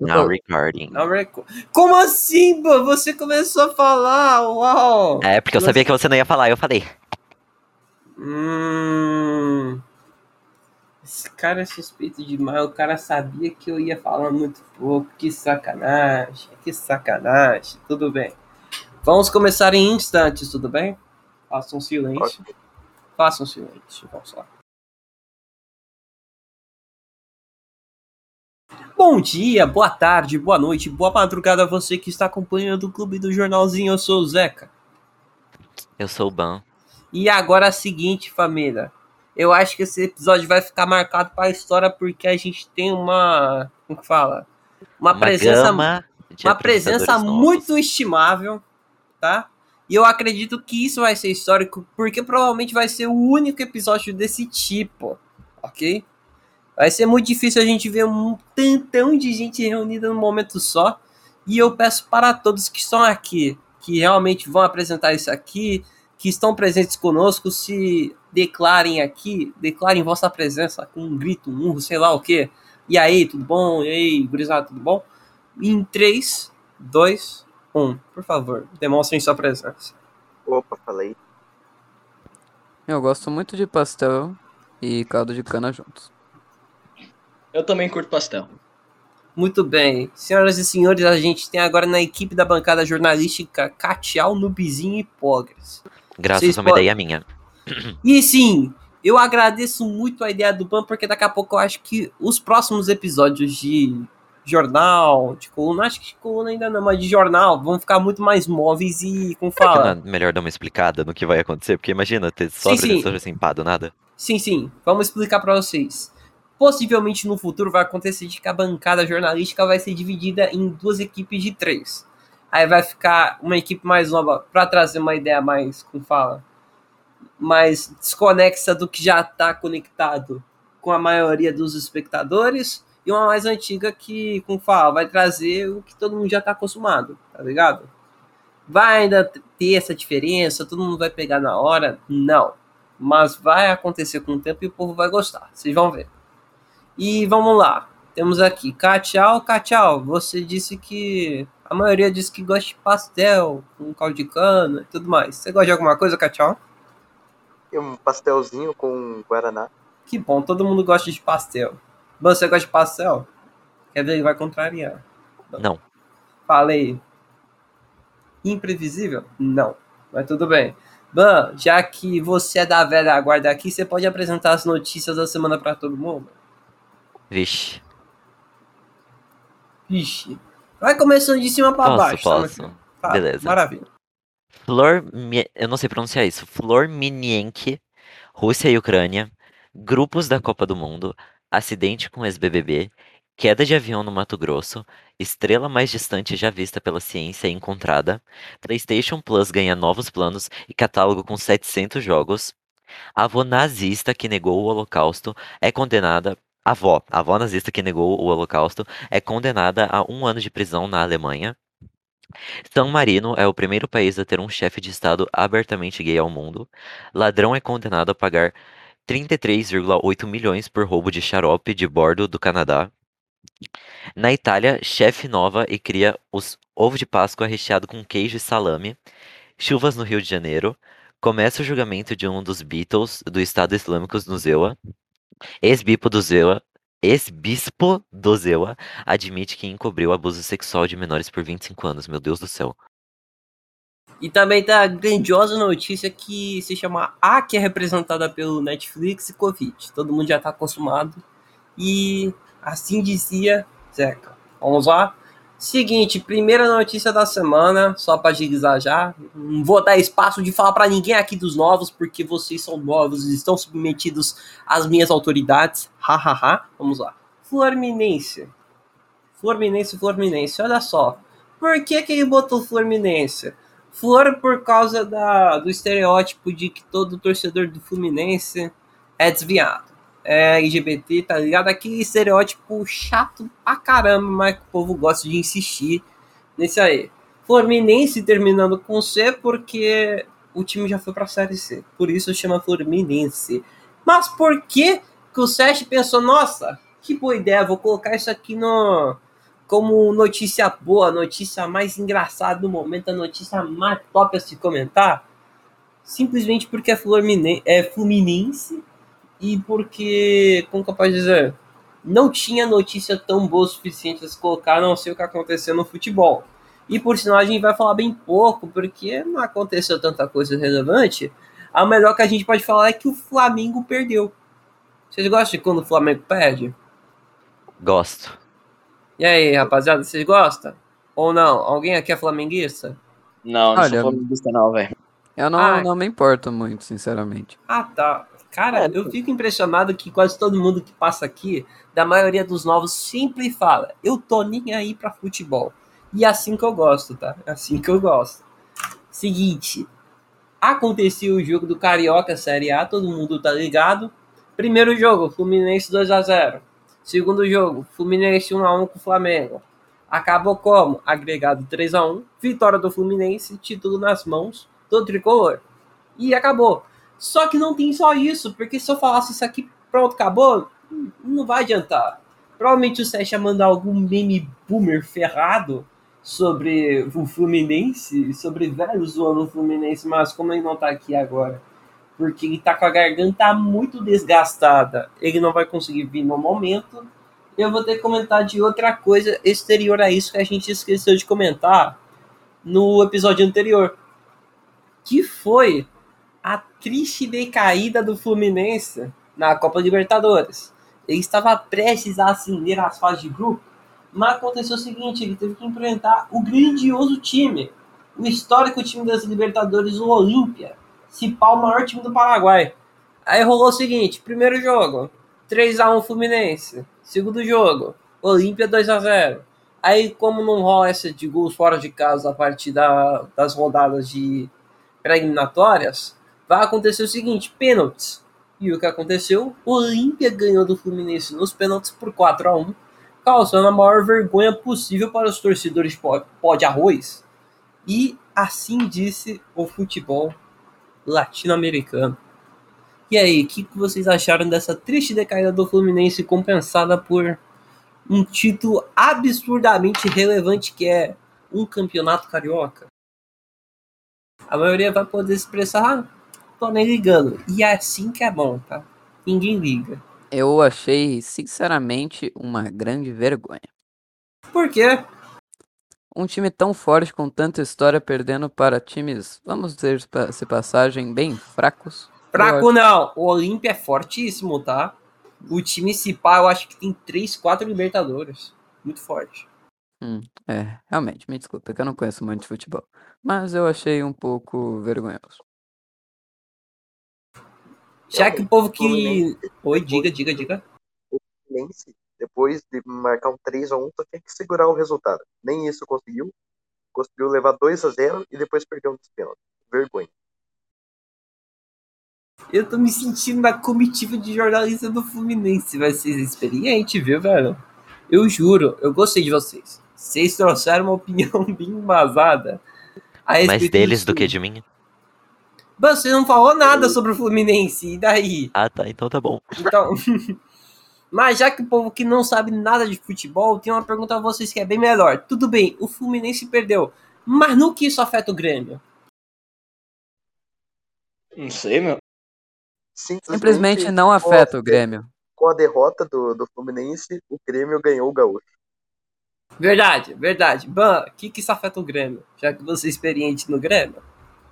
Now recording. Now reco- Como assim, pô? Você começou a falar, uau! É, porque eu Você- sabia que você não ia falar, eu falei. Hum... Esse cara é suspeito demais, o cara sabia que eu ia falar muito pouco, que sacanagem, que sacanagem, tudo bem. Vamos começar em instantes, tudo bem? Faça um silêncio. Faça um silêncio, vamos lá. Bom dia, boa tarde, boa noite, boa madrugada a você que está acompanhando o Clube do Jornalzinho, eu sou o Zeca. Eu sou o Ban. E agora é a seguinte, família. Eu acho que esse episódio vai ficar marcado para a história porque a gente tem uma. Como que fala? Uma, Uma presença, uma presença novos. muito estimável, tá? E eu acredito que isso vai ser histórico porque provavelmente vai ser o único episódio desse tipo, ok? Vai ser muito difícil a gente ver um tantão de gente reunida num momento só. E eu peço para todos que estão aqui, que realmente vão apresentar isso aqui, que estão presentes conosco, se declarem aqui, declarem vossa presença com um grito, um urro, sei lá o que. E aí, tudo bom? E aí, gurizada, tudo bom? Em 3, 2, 1, por favor, demonstrem sua presença. Opa, falei. Eu gosto muito de pastel e caldo de cana juntos. Eu também curto pastel. Muito bem. Senhoras e senhores, a gente tem agora na equipe da bancada jornalística Catial, Nubizinho e Pogres. Graças Vocês a uma podem- ideia minha. E sim, eu agradeço muito a ideia do Ban, porque daqui a pouco eu acho que os próximos episódios de jornal, de coluna, acho que de coluna ainda não, mas de jornal, vão ficar muito mais móveis e, que não fala, é melhor dar uma explicada no que vai acontecer? Porque imagina ter só Sim, sim. assim, pá, do nada. Sim, sim. Vamos explicar pra vocês. Possivelmente no futuro vai acontecer de que a bancada jornalística vai ser dividida em duas equipes de três. Aí vai ficar uma equipe mais nova pra trazer uma ideia mais, como fala, mais desconexa do que já tá conectado com a maioria dos espectadores e uma mais antiga que, como fala, vai trazer o que todo mundo já tá acostumado, tá ligado? Vai ainda ter essa diferença, todo mundo vai pegar na hora? Não mas vai acontecer com o tempo e o povo vai gostar. Vocês vão ver. E vamos lá. Temos aqui Catial. Catial, você disse que a maioria diz que gosta de pastel, com caldo de cana e tudo mais. Você gosta de alguma coisa, Catial? E um pastelzinho com guaraná. Que bom, todo mundo gosta de pastel. Ban, você gosta de pastel? Quer ver? Ele vai contrariar. Não. Falei. Imprevisível? Não. Mas tudo bem. Ban, já que você é da velha guarda aqui, você pode apresentar as notícias da semana pra todo mundo? Vixe. Vixe. Vai começando de cima pra Posso, baixo. tá, posso. Tá, Beleza. Maravilha. Flor. Eu não sei pronunciar isso. Flor Minienke, Rússia e Ucrânia. Grupos da Copa do Mundo. Acidente com ex-BBB. Queda de avião no Mato Grosso. Estrela mais distante já vista pela ciência encontrada. PlayStation Plus ganha novos planos e catálogo com 700 jogos. Avó nazista que negou o Holocausto é condenada. Avó, a avó nazista que negou o Holocausto é condenada a um ano de prisão na Alemanha. São Marino é o primeiro país a ter um chefe de Estado abertamente gay ao mundo. Ladrão é condenado a pagar 33,8 milhões por roubo de xarope de bordo do Canadá. Na Itália, chefe nova e cria os ovo de Páscoa recheado com queijo e salame. Chuvas no Rio de Janeiro. Começa o julgamento de um dos Beatles do Estado Islâmico no Zewa. Ex-bispo do Zewa, ex-bispo do Zewa admite que encobriu abuso sexual de menores por 25 anos. Meu Deus do céu. E também tá a grandiosa notícia que se chama A, que é representada pelo Netflix e Covid. Todo mundo já tá acostumado. E assim dizia Zeca. Vamos lá? Seguinte, primeira notícia da semana, só pra agilizar já. Não vou dar espaço de falar pra ninguém aqui dos novos, porque vocês são novos e estão submetidos às minhas autoridades. Hahaha. Vamos lá. Fluminense. Fluminense, Fluminense. Olha só. Por que, que ele botou Fluminense? Flor por causa da, do estereótipo de que todo torcedor do Fluminense é desviado. É LGBT, tá ligado? Aquele estereótipo chato pra caramba, mas que o povo gosta de insistir nesse aí. Fluminense terminando com C porque o time já foi pra Série C. Por isso chama Fluminense. Mas por que que o Sete pensou, nossa, que boa ideia, vou colocar isso aqui no, como notícia boa, notícia mais engraçada do momento, a notícia mais top a se comentar, simplesmente porque é, é Fluminense e porque, como que eu posso dizer, não tinha notícia tão boa o suficiente a se colocar, a não sei o que aconteceu no futebol. E por sinal a gente vai falar bem pouco, porque não aconteceu tanta coisa relevante. A melhor que a gente pode falar é que o Flamengo perdeu. Vocês gostam de quando o Flamengo perde? Gosto. E aí, rapaziada, vocês gostam? Ou não? Alguém aqui é flamenguista? Não, não Olha, sou flamenguista não, velho. Eu não, Ai. não me importo muito, sinceramente. Ah, tá. Cara, eu fico impressionado que quase todo mundo que passa aqui, da maioria dos novos, sempre fala: eu tô nem aí pra futebol. E é assim que eu gosto, tá? É assim que eu gosto. Seguinte, aconteceu o jogo do Carioca Série A, todo mundo tá ligado. Primeiro jogo, Fluminense 2 a 0 Segundo jogo, Fluminense 1x1 com o Flamengo. Acabou como? Agregado 3x1. Vitória do Fluminense, título nas mãos do tricolor. E acabou. Só que não tem só isso, porque se eu falasse isso aqui, pronto, acabou, não vai adiantar. Provavelmente o Sérgio ia mandar algum meme boomer ferrado sobre o Fluminense, sobre velho zoando o Fluminense, mas como ele não tá aqui agora, porque ele tá com a garganta muito desgastada, ele não vai conseguir vir no momento. Eu vou ter que comentar de outra coisa exterior a isso que a gente esqueceu de comentar no episódio anterior, que foi a triste decaída do Fluminense na Copa Libertadores. Ele estava prestes a ascender às fases de grupo, mas aconteceu o seguinte: ele teve que enfrentar o grandioso time, o histórico time das Libertadores, o Olímpia, se pau o maior time do Paraguai. Aí rolou o seguinte: primeiro jogo, 3x1 Fluminense. Segundo jogo, Olímpia 2x0. Aí, como não rola essa de gols fora de casa a partir da- das rodadas de pré-eliminatórias, vai acontecer o seguinte: pênaltis. E o que aconteceu? O Olímpia ganhou do Fluminense nos pênaltis por 4 a 1 causando a maior vergonha possível para os torcedores pó pó de arroz. E assim disse o futebol latino-americano. E aí, o que, que vocês acharam dessa triste decaída do Fluminense compensada por um título absurdamente relevante que é um campeonato carioca? A maioria vai poder expressar, ah, tô nem ligando. E é assim que é bom, tá? Ninguém liga. Eu achei, sinceramente, uma grande vergonha. Por quê? Um time tão forte com tanta história perdendo para times, vamos dizer se passagem, bem fracos. Fraco não. O Olímpia é fortíssimo, tá? O time se pá, eu acho que tem 3, 4 Libertadores. Muito forte. Hum, é, realmente, me desculpa, é que eu não conheço muito de futebol. Mas eu achei um pouco vergonhoso. Já que o povo que. Oi, diga, diga, diga. Fluminense, depois de marcar um 3x1, só tinha que segurar o resultado. Nem isso conseguiu. Conseguiu levar 2x0 e depois perdeu nos pênaltis. Vergonha. Eu tô me sentindo na comitiva de jornalista do Fluminense. Vai ser experiente, viu, velho? Eu juro, eu gostei de vocês. Vocês trouxeram uma opinião bem embasada. a Mais deles do que de mim? Mas Você não falou nada sobre o Fluminense, e daí? Ah, tá, então tá bom. Então. Mas já que o povo que não sabe nada de futebol, tem uma pergunta a vocês que é bem melhor. Tudo bem, o Fluminense perdeu. Mas no que isso afeta o Grêmio? Não sei, meu. Simplesmente não com a- afeta o Grêmio. Com a derrota do, do Fluminense, o Grêmio ganhou o Gaúcho. Verdade, verdade. Ban, o que, que isso afeta o Grêmio? Já que você é experiente no Grêmio.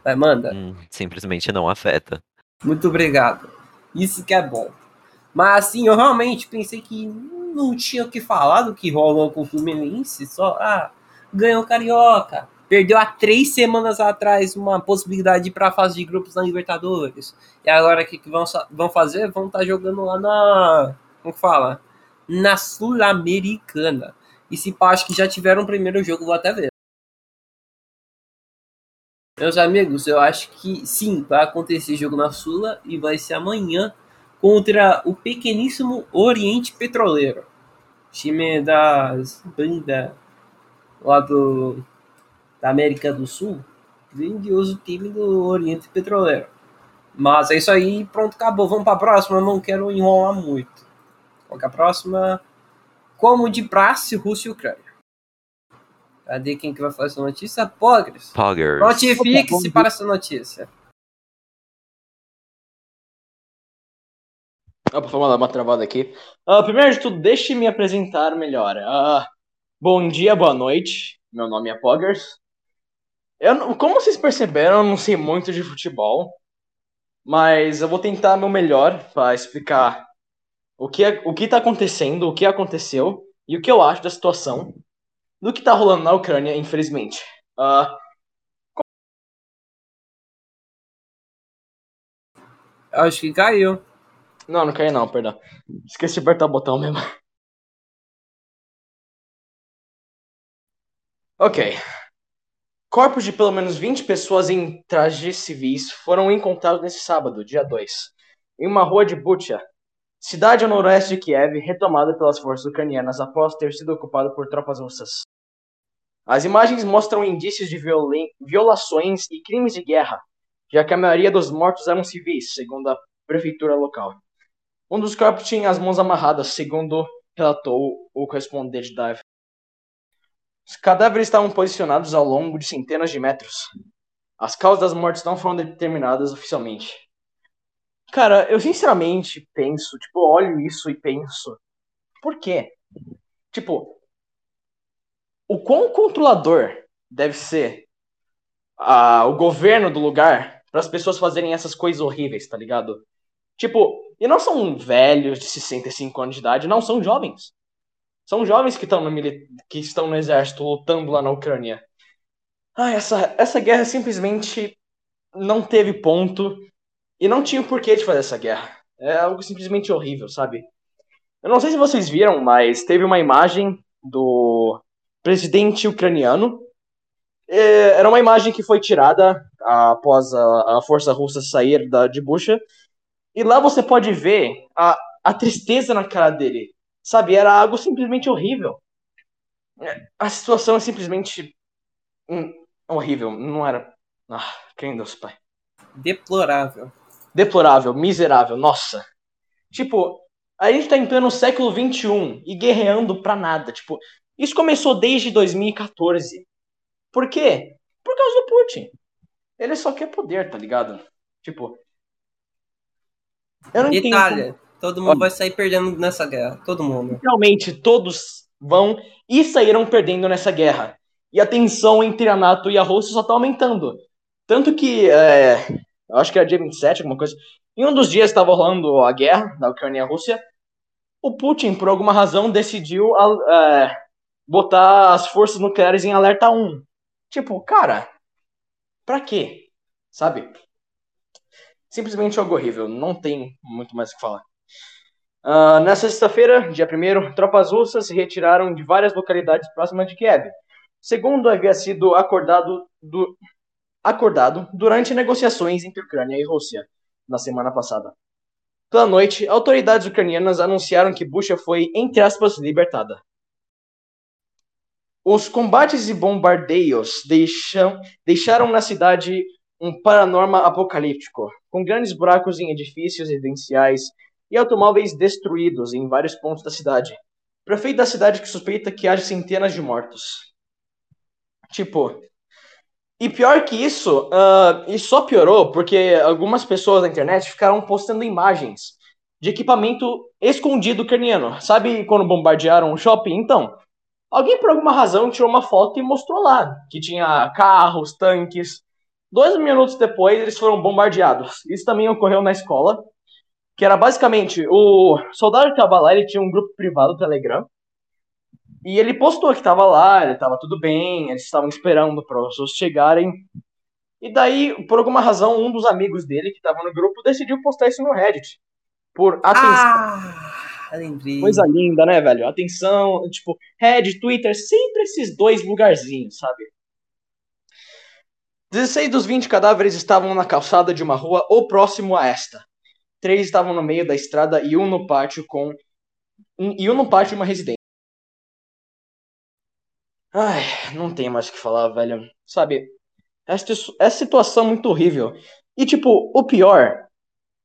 Vai, manda. Hum, simplesmente não afeta. Muito obrigado. Isso que é bom. Mas assim, eu realmente pensei que não tinha o que falar do que rolou com o Fluminense. Só, ah, ganhou o Carioca. Perdeu há três semanas atrás uma possibilidade para a fase de grupos na Libertadores. E agora o que, que vão, vão fazer? Vão estar jogando lá na. Como fala? Na Sul-Americana. E se pá, acho que já tiveram o primeiro jogo, vou até ver. Meus amigos, eu acho que sim, vai acontecer jogo na Sula e vai ser amanhã contra o pequeníssimo Oriente Petroleiro. Time das bandas lá do da América do Sul. Grandioso time do Oriente Petroleiro. Mas é isso aí, pronto, acabou. Vamos para a próxima, não quero enrolar muito. Qual que é a próxima? Como de praxe, Rússia e Ucrânia. Cadê quem que vai fazer essa notícia? Pogres. Poggers. Notifique-se para essa notícia. Opa, vamos dar uma travada aqui. Ah, primeiro de tudo, deixe me apresentar melhor. Ah, bom dia, boa noite. Meu nome é Poggers. Eu, não- como vocês perceberam, eu não sei muito de futebol, mas eu vou tentar meu melhor para explicar o que, é- o que tá acontecendo, o que aconteceu e o que eu acho da situação do que tá rolando na Ucrânia, infelizmente. Ah, Acho que caiu. não, não caiu não, perdão. Esqueci de apertar o botão mesmo. Ok. Corpos de pelo menos 20 pessoas em trajes civis foram encontrados nesse sábado, dia 2, em uma rua de Bucha, cidade ao noroeste de Kiev, retomada pelas forças ucranianas após ter sido ocupada por tropas russas. As imagens mostram indícios de violações e crimes de guerra, já que a maioria dos mortos eram civis, segundo a prefeitura local. Um dos corpos tinha as mãos amarradas, segundo relatou o correspondente da AFP. Os cadáveres estavam posicionados ao longo de centenas de metros. As causas das mortes não foram determinadas oficialmente. Cara, eu sinceramente penso, tipo, olho isso e penso, por quê? Tipo, o quão controlador deve ser ah, o governo do lugar para as pessoas fazerem essas coisas horríveis, tá ligado? Tipo, e não são velhos de 65 anos de idade, não, são jovens. São jovens que estão no, que estão no exército lutando lá na Ucrânia. Ah, essa, essa guerra simplesmente não teve ponto e não tinha porquê de fazer essa guerra. É algo simplesmente horrível, sabe? Eu não sei se vocês viram, mas teve uma imagem do presidente ucraniano. É, Era uma imagem que foi tirada após a, a força russa sair da, de Bucha. E lá você pode ver a, a tristeza na cara dele. Sabe, era algo simplesmente horrível. É, A situação é simplesmente hum, horrível. Não era. Ah, quem Deus, pai. Deplorável. Deplorável, miserável, nossa. Tipo, a gente tá em pleno século XXI e guerreando pra nada. Tipo, isso começou desde 2014. Por quê? Por causa do Putin. Ele só quer poder, tá ligado? Tipo. Eu não entendo. Itália. Todo mundo vai sair perdendo nessa guerra. Todo mundo. Realmente todos vão e saíram perdendo nessa guerra. E a tensão entre a NATO e a Rússia só tá aumentando. Tanto que, é, eu acho que era dia 27, alguma coisa. Em um dos dias estava rolando a guerra da Ucrânia e a Rússia. O Putin, por alguma razão, decidiu é, botar as forças nucleares em alerta 1. Tipo, cara, pra quê? Sabe? Simplesmente algo horrível. Não tem muito mais o que falar. Ah, nessa sexta-feira, dia 1 tropas russas se retiraram de várias localidades próximas de Kiev, segundo havia sido acordado, du- acordado durante negociações entre Ucrânia e Rússia na semana passada. Pela noite, autoridades ucranianas anunciaram que Bucha foi, entre aspas, libertada. Os combates e bombardeios deixam- deixaram na cidade um paranorma apocalíptico, com grandes buracos em edifícios residenciais e automóveis destruídos em vários pontos da cidade. Prefeito da cidade que suspeita que haja centenas de mortos. Tipo. E pior que isso, ah, e só piorou porque algumas pessoas na internet ficaram postando imagens de equipamento escondido ucraniano. Sabe quando bombardearam o shopping? Então, alguém por alguma razão tirou uma foto e mostrou lá que tinha carros, tanques. Dois minutos depois eles foram bombardeados. Isso também ocorreu na escola que era basicamente o soldado que tava lá, ele tinha um grupo privado do Telegram. E ele postou que tava lá, ele tava tudo bem, eles estavam esperando para os outros chegarem. E daí, por alguma razão, um dos amigos dele que tava no grupo decidiu postar isso no Reddit. Por atenção. Ah, lembrei. Coisa linda, né, velho? Atenção, tipo, Reddit, Twitter, sempre esses dois lugarzinhos, sabe? 16 dos 20 cadáveres estavam na calçada de uma rua ou próximo a esta. Três estavam no meio da estrada e um no pátio com e um no pátio de uma residência. Ai, não tem mais o que falar, velho. Sabe, essa, essa situação é muito horrível. E tipo, o pior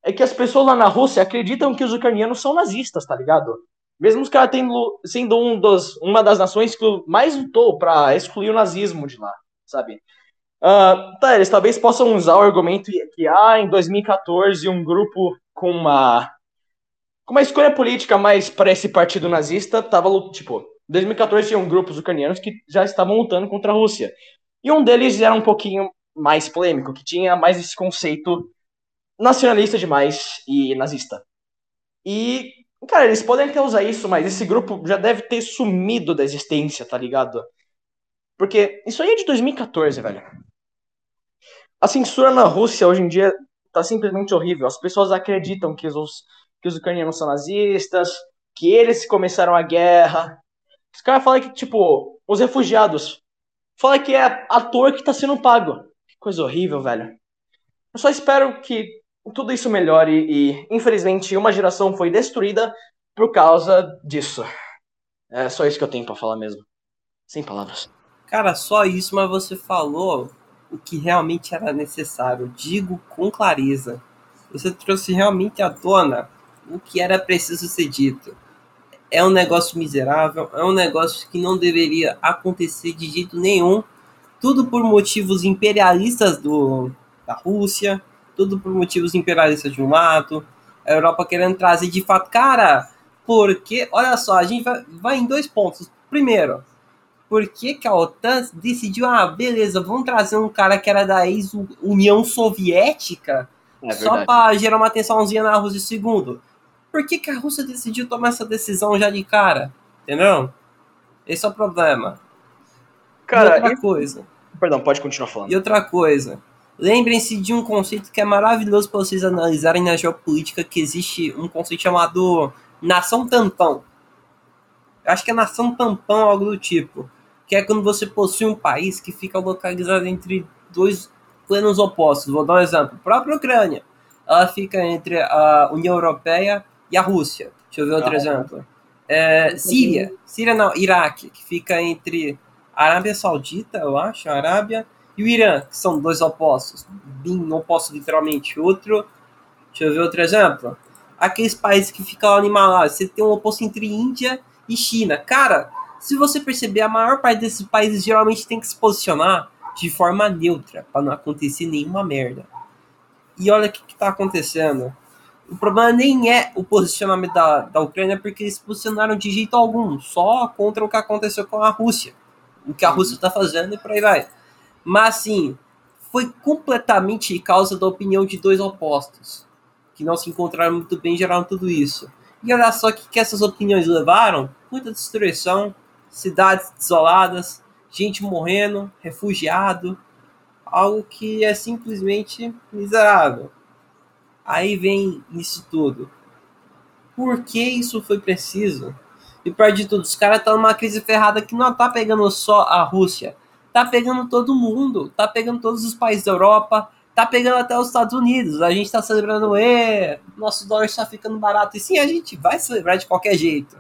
é que as pessoas lá na Rússia acreditam que os ucranianos são nazistas, tá ligado? Mesmo os caras sendo um dos, uma das nações que mais lutou pra excluir o nazismo de lá, sabe? Ah, tá, eles talvez possam usar o argumento que, ah, em 2014, um grupo com uma, com uma escolha política mais para esse partido nazista tava, tipo, em 2014 tinham grupos ucranianos que já estavam lutando contra a Rússia. E um deles era um pouquinho mais polêmico, que tinha mais esse conceito nacionalista demais e nazista. E, cara, eles podem até usar isso, mas esse grupo já deve ter sumido da existência, tá ligado? Porque isso aí é de 2014, velho. A censura na Rússia hoje em dia tá simplesmente horrível. As pessoas acreditam que os, que os ucranianos são nazistas, que eles começaram a guerra. Os caras falam que, tipo, os refugiados. Fala que é ator que tá sendo pago. Que coisa horrível, velho. Eu só espero que tudo isso melhore e, infelizmente, uma geração foi destruída por causa disso. É só isso que eu tenho pra falar mesmo. Sem palavras. Cara, só isso, mas você falou o que realmente era necessário. Digo com clareza. Você trouxe realmente à tona o que era preciso ser dito. É um negócio miserável, é um negócio que não deveria acontecer de jeito nenhum. Tudo por motivos imperialistas do, da Rússia, tudo por motivos imperialistas de um lado, a Europa querendo trazer de fato. Cara, porque, olha só, a gente vai, vai em dois pontos. Primeiro, por que, que a OTAN decidiu, ah, beleza, vamos trazer um cara que era da ex-União Soviética É só para gerar uma tensãozinha na Rússia. Segundo, por que, que a Rússia decidiu tomar essa decisão já de cara? Entendeu? Esse é o problema. e Cara, outra e- coisa. perdão, pode continuar falando. E outra coisa. Lembrem-se de um conceito que é maravilhoso para vocês analisarem na geopolítica, que existe um conceito chamado nação tampão. Eu acho que é nação tampão, algo do tipo. Que é quando você possui um país que fica localizado entre dois planos opostos. Vou dar um exemplo. A própria Ucrânia. Ela fica entre a União Europeia e a Rússia. Deixa eu ver outro Ah. exemplo. É, Síria. Síria não, Iraque, que fica entre a Arábia Saudita, eu acho, Arábia, e o Irã, que são dois opostos. Bem opostos literalmente. Outro. Deixa eu ver outro exemplo. Aqueles países que ficam lá no Himalaia. Você tem um oposto entre Índia e China. Cara, se você perceber, a maior parte desses países geralmente tem que se posicionar de forma neutra, para não acontecer nenhuma merda. E olha o que, está acontecendo. O problema nem é o posicionamento da, da Ucrânia, porque eles se posicionaram de jeito algum, só contra o que aconteceu com a Rússia. O que a Rússia está fazendo e por aí vai. Mas, assim, foi completamente causa da opinião de dois opostos, que não se encontraram muito bem e geraram tudo isso. E olha só o que, que essas opiniões levaram: muita destruição, cidades desoladas, gente morrendo, refugiado, algo que é simplesmente miserável. Aí vem isso tudo. Por que isso foi preciso? E pior de tudo, os caras estão numa crise ferrada que não tá pegando só a Rússia, tá pegando todo mundo, tá pegando todos os países da Europa, tá pegando até os Estados Unidos. A gente tá celebrando, e nosso dólar está ficando barato. E sim, a gente vai celebrar de qualquer jeito.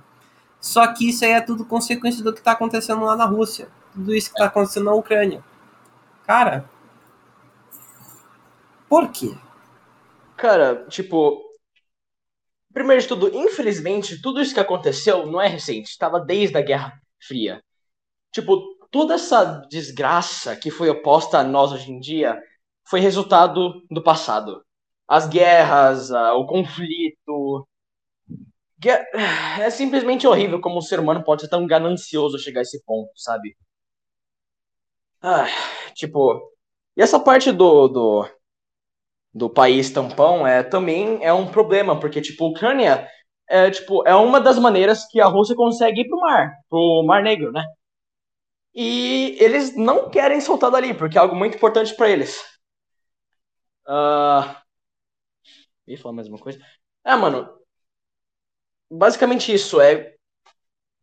Só que isso aí é tudo consequência do que tá acontecendo lá na Rússia. Tudo isso que tá acontecendo na Ucrânia. Cara, por quê? Cara, tipo. Primeiro de tudo, infelizmente, tudo isso que aconteceu não é recente, estava desde a Guerra Fria. Tipo, toda essa desgraça que foi oposta a nós hoje em dia foi resultado do passado. As guerras, o conflito. É simplesmente horrível como o ser humano pode ser tão ganancioso chegar a esse ponto, sabe? Ah, tipo. E essa parte do, do, do país tampão é também é um problema, porque tipo, a Ucrânia é tipo, é uma das maneiras que a Rússia consegue ir pro mar, pro Mar Negro, né? E eles não querem soltar dali, porque é algo muito importante para eles. Ia falar mais uma coisa. É, mano. Basicamente isso é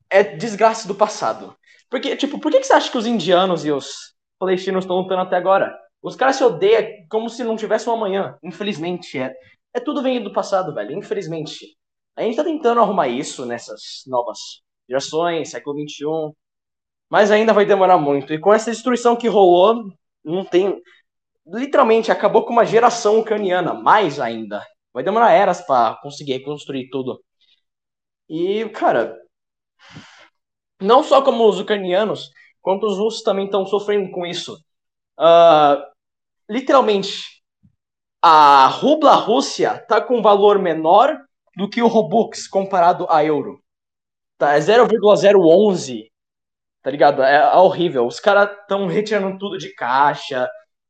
é desgraça do passado. Porque, tipo, por que, que você acha que os indianos e os palestinos estão lutando até agora? Os caras se odeiam como se não tivesse um amanhã. Infelizmente, é, é tudo vem do passado, velho. Infelizmente. A gente tá tentando arrumar isso nessas novas gerações, século XXI. Mas ainda vai demorar muito. E com essa destruição que rolou, não tem. Literalmente acabou com uma geração ucraniana. Mais ainda. Vai demorar eras pra conseguir reconstruir tudo. E, cara, não só como os ucranianos, quanto os russos também estão sofrendo com isso. Uh, literalmente, a rubla Rússia tá com valor menor do que o Robux comparado a euro. Tá, é 0,011. Tá ligado? É, é horrível. Os caras estão retirando tudo de caixa.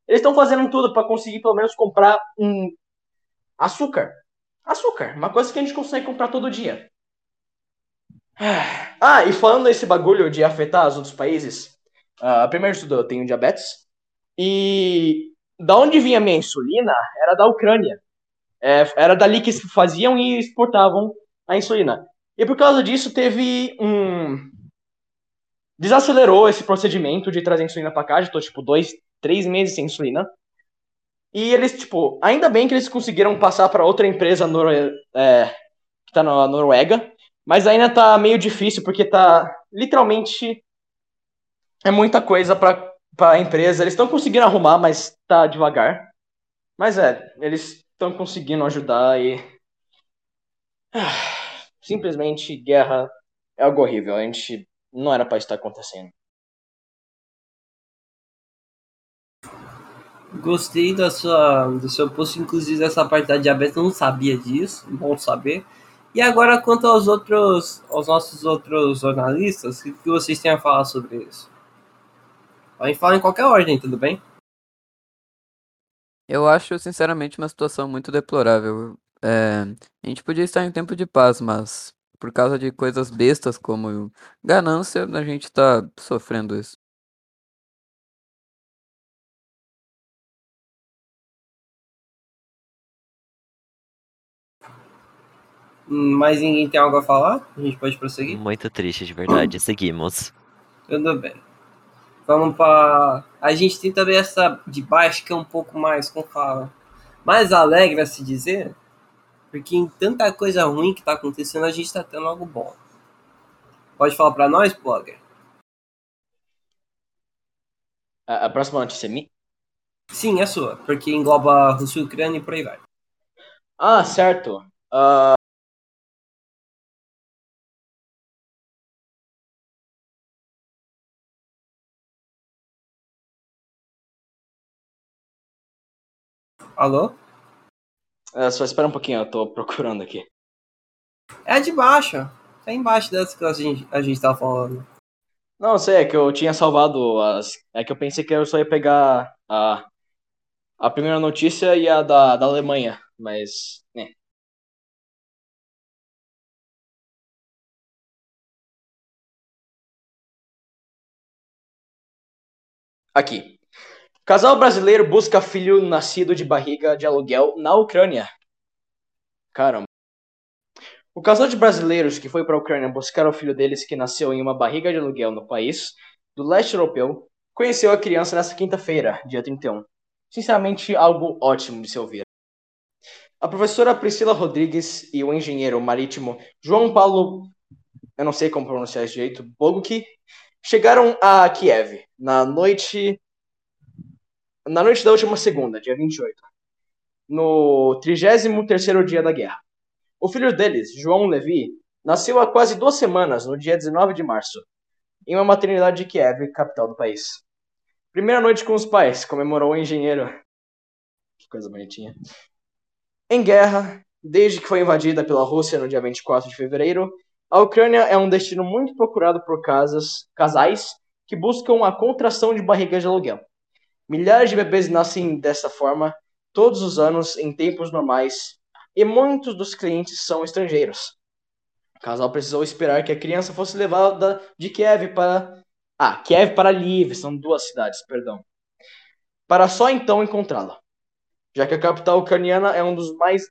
Eles estão fazendo tudo para conseguir pelo menos comprar um açúcar. Açúcar, uma coisa que a gente consegue comprar todo dia. Ah, e falando nesse bagulho de afetar os outros países, uh, primeiro tudo eu tenho diabetes. E da onde vinha minha insulina era da Ucrânia. É, era dali que faziam e exportavam a insulina. E por causa disso teve um. Desacelerou esse procedimento de trazer insulina pra cá. Já tô, tipo, dois, três meses sem insulina. E eles, tipo, ainda bem que eles conseguiram passar para outra empresa é, que tá na Noruega. Mas ainda tá meio difícil, porque tá literalmente. É muita coisa pra, pra empresa. Eles estão conseguindo arrumar, mas tá devagar. Mas é, eles estão conseguindo ajudar e. Simplesmente guerra é algo horrível. A gente não era para estar acontecendo. Gostei da sua, do seu post, inclusive essa parte da diabetes, eu não sabia disso, bom saber. E agora, quanto aos outros, aos nossos outros jornalistas, o que vocês têm a falar sobre isso? Podem falar em qualquer ordem, tudo bem? Eu acho, sinceramente, uma situação muito deplorável. É, a gente podia estar em tempo de paz, mas por causa de coisas bestas como ganância, a gente tá sofrendo isso. Mas ninguém tem algo a falar? A gente pode prosseguir? Muito triste, de verdade. Seguimos. Tudo bem. Vamos para. A gente tem também essa de baixo que é um pouco mais, como fala, mais alegre a se dizer. Porque em tanta coisa ruim que tá acontecendo, a gente tá tendo algo bom. Pode falar para nós, blogger? A, a próxima notícia é minha? Sim, é sua, porque engloba Rússia e Ucrânia e por aí vai. Ah, certo. Uh, Alô? É, só espera um pouquinho, eu tô procurando aqui. É de baixo. É embaixo dessa que a gente, a gente tava falando. Não, sei, é que eu tinha salvado as. É que eu pensei que eu só ia pegar a, a primeira notícia e a da, da Alemanha, mas. né. Aqui. Casal brasileiro busca filho nascido de barriga de aluguel na Ucrânia. Caramba. O casal de brasileiros que foi para a Ucrânia buscar o filho deles que nasceu em uma barriga de aluguel no país do leste europeu conheceu a criança nesta quinta-feira, dia 31. Sinceramente, algo ótimo de se ouvir. A professora Priscila Rodrigues e o engenheiro marítimo João Paulo, eu não sei como pronunciar esse jeito, chegaram a Kiev na noite na noite da última segunda, dia 28, no 33º dia da guerra. O filho deles, João Levi, nasceu há quase duas semanas, no dia 19 de março, em uma maternidade de Kiev, capital do país. Primeira noite com os pais, comemorou o engenheiro. Que coisa bonitinha. Em guerra, desde que foi invadida pela Rússia no dia 24 de fevereiro, a Ucrânia é um destino muito procurado por casas, casais que buscam a contração de barrigas de aluguel. Milhares de bebês nascem dessa forma todos os anos em tempos normais e muitos dos clientes são estrangeiros. O casal precisou esperar que a criança fosse levada de Kiev para ah, Kiev para Lviv, são duas cidades, perdão. Para só então encontrá-la. Já que a capital ucraniana é um dos mais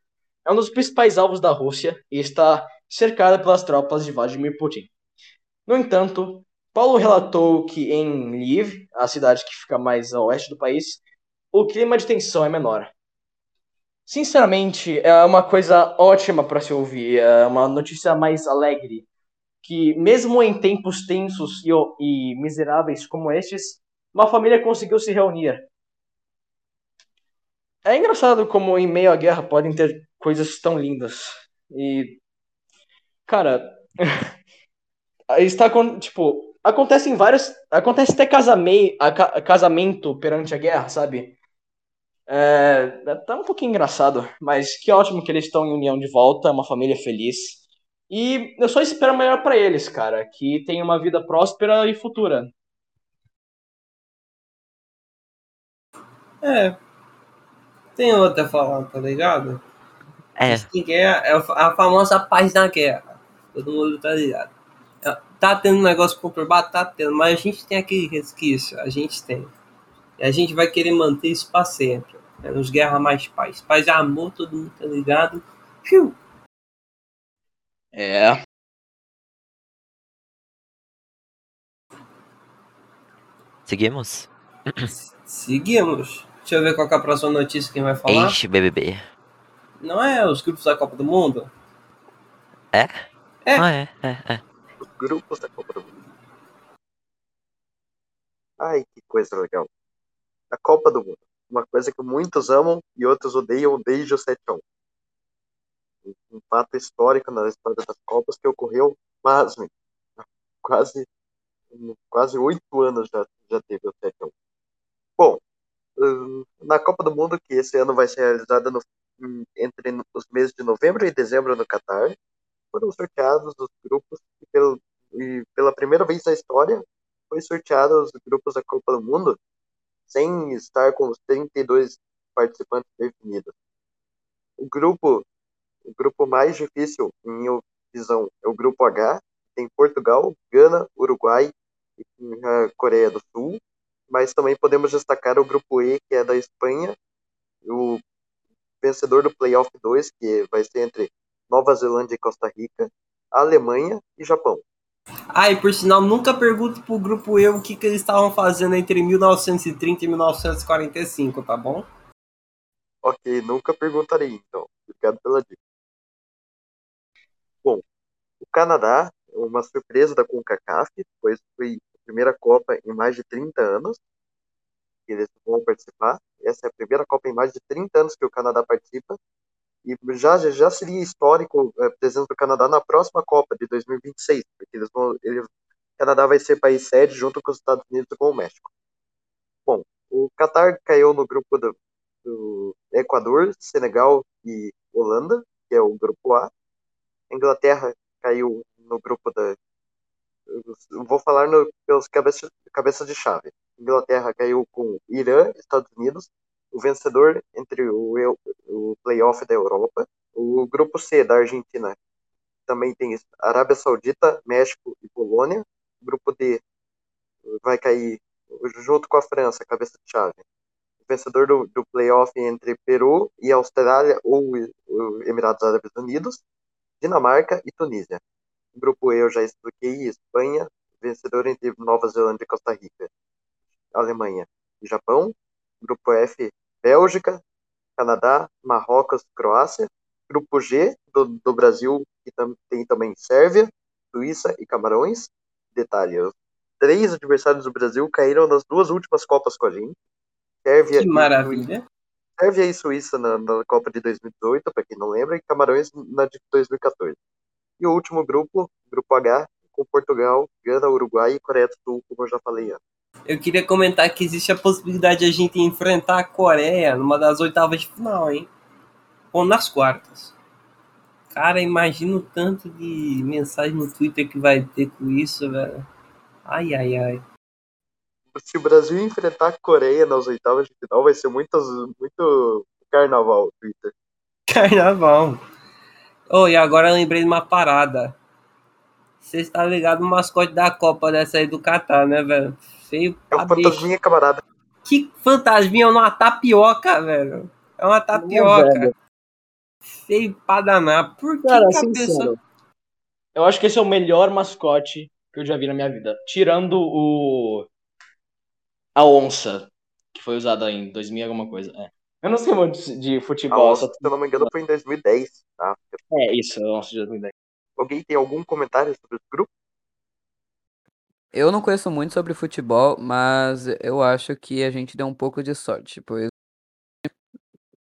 é um dos principais alvos da Rússia e está cercada pelas tropas de Vladimir Putin. No entanto, Paulo relatou que em Lviv, a cidade que fica mais a oeste do país, o clima de tensão é menor. Sinceramente, é uma coisa ótima para se ouvir, é uma notícia mais alegre, que mesmo em tempos tensos e, e miseráveis como estes, uma família conseguiu se reunir. É engraçado como em meio à guerra podem ter coisas tão lindas. E Cara, está com, tipo, acontecem vários, acontece até casamento, casamento perante a guerra, sabe? É, tá um pouquinho engraçado, mas que ótimo que eles estão em união de volta, uma família feliz. E eu só espero melhor para eles, cara, que tenham uma vida próspera e futura. É. Tem outra falando, tá ligado? É. guerra é a famosa paz na guerra. Todo mundo tá ligado. É, tá tendo um negócio conturbado? Tá tendo, mas a gente tem aquele resquício, a gente tem. E a gente vai querer manter isso pra sempre. Menos guerra, mais paz. Paz e amor, todo mundo tá ligado. Fiu. É. Seguimos? Seguimos. Deixa eu ver qual é a próxima notícia que vai falar. Enche BBB. Não é os grupos da Copa do Mundo? É? É. Ah, é, é, é. Os grupos da Copa do Mundo. Ai, que coisa legal. A Copa do Mundo. Uma coisa que muitos amam e outros odeiam desde o 7 1 um fato histórico na história das Copas que ocorreu, mas quase quase oito anos já, já teve o 7 1 Bom, na Copa do Mundo, que esse ano vai ser realizada no, entre os meses de novembro e dezembro no Catar, foram sorteados os grupos e, pelo, e pela primeira vez na história foi sorteado os grupos da Copa do Mundo sem estar com os 32 participantes definidos. O grupo o grupo mais difícil, em minha visão, é o grupo H, tem Portugal, Gana, Uruguai e Coreia do Sul, mas também podemos destacar o grupo E, que é da Espanha, o vencedor do Playoff 2, que vai ser entre Nova Zelândia e Costa Rica, Alemanha e Japão. Ah, e por sinal, nunca pergunto pro grupo E o que, que eles estavam fazendo entre 1930 e 1945, tá bom? Ok, nunca perguntarei então. Obrigado pela dica. Bom, o Canadá é uma surpresa da CONCACAF, pois foi a primeira Copa em mais de 30 anos que eles vão participar. Essa é a primeira Copa em mais de 30 anos que o Canadá participa. E já, já seria histórico a presença do Canadá na próxima Copa de 2026, porque eles vão, ele, o Canadá vai ser país sede junto com os Estados Unidos e com o México. Bom, o Qatar caiu no grupo do, do Equador, Senegal e Holanda, que é o grupo A. A Inglaterra caiu no grupo da. Vou falar no, pelos cabeças cabeça de chave. Inglaterra caiu com Irã, Estados Unidos, o vencedor entre o, o playoff da Europa. O grupo C da Argentina também tem Arábia Saudita, México e Polônia. O grupo D vai cair junto com a França, cabeça de chave. O vencedor do, do playoff entre Peru e Austrália ou Emirados Árabes Unidos. Dinamarca e Tunísia. O grupo E eu já expliquei, Espanha, vencedor entre Nova Zelândia e Costa Rica, Alemanha e Japão. Grupo F, Bélgica, Canadá, Marrocos, Croácia. Grupo G, do, do Brasil, que tam, tem também Sérvia, Suíça e Camarões. Detalhe, três adversários do Brasil caíram nas duas últimas Copas com a gente. Sérvia que maravilha. Sérvia e Suíça na, na Copa de 2018, para quem não lembra, e Camarões na de 2014. E o último grupo, grupo H, com Portugal, Gana, Uruguai e Coreia do Sul, como eu já falei antes. Eu queria comentar que existe a possibilidade de a gente enfrentar a Coreia numa das oitavas de final, hein? Ou nas quartas. Cara, imagina o tanto de mensagem no Twitter que vai ter com isso, velho. Ai, ai, ai se o Brasil enfrentar a Coreia nas oitavas de final, vai ser muito, muito carnaval, Twitter. Carnaval. Oh, e agora eu lembrei de uma parada. Você está ligado no mascote da Copa dessa aí do Catar, né, velho? Feio É o fantasminha, camarada. Que fantasminha? É uma tapioca, velho. É uma tapioca. É, Feio pra danar. Por que, Cara, que a pessoa... Eu acho que esse é o melhor mascote que eu já vi na minha vida. Tirando o a onça, que foi usada em 2000 alguma coisa. É. Eu não sei muito de futebol. A onça, se eu não me engano, foi em 2010. Tá? É, isso, a onça de 2010. Alguém tem algum comentário sobre o grupo? Eu não conheço muito sobre futebol, mas eu acho que a gente deu um pouco de sorte, pois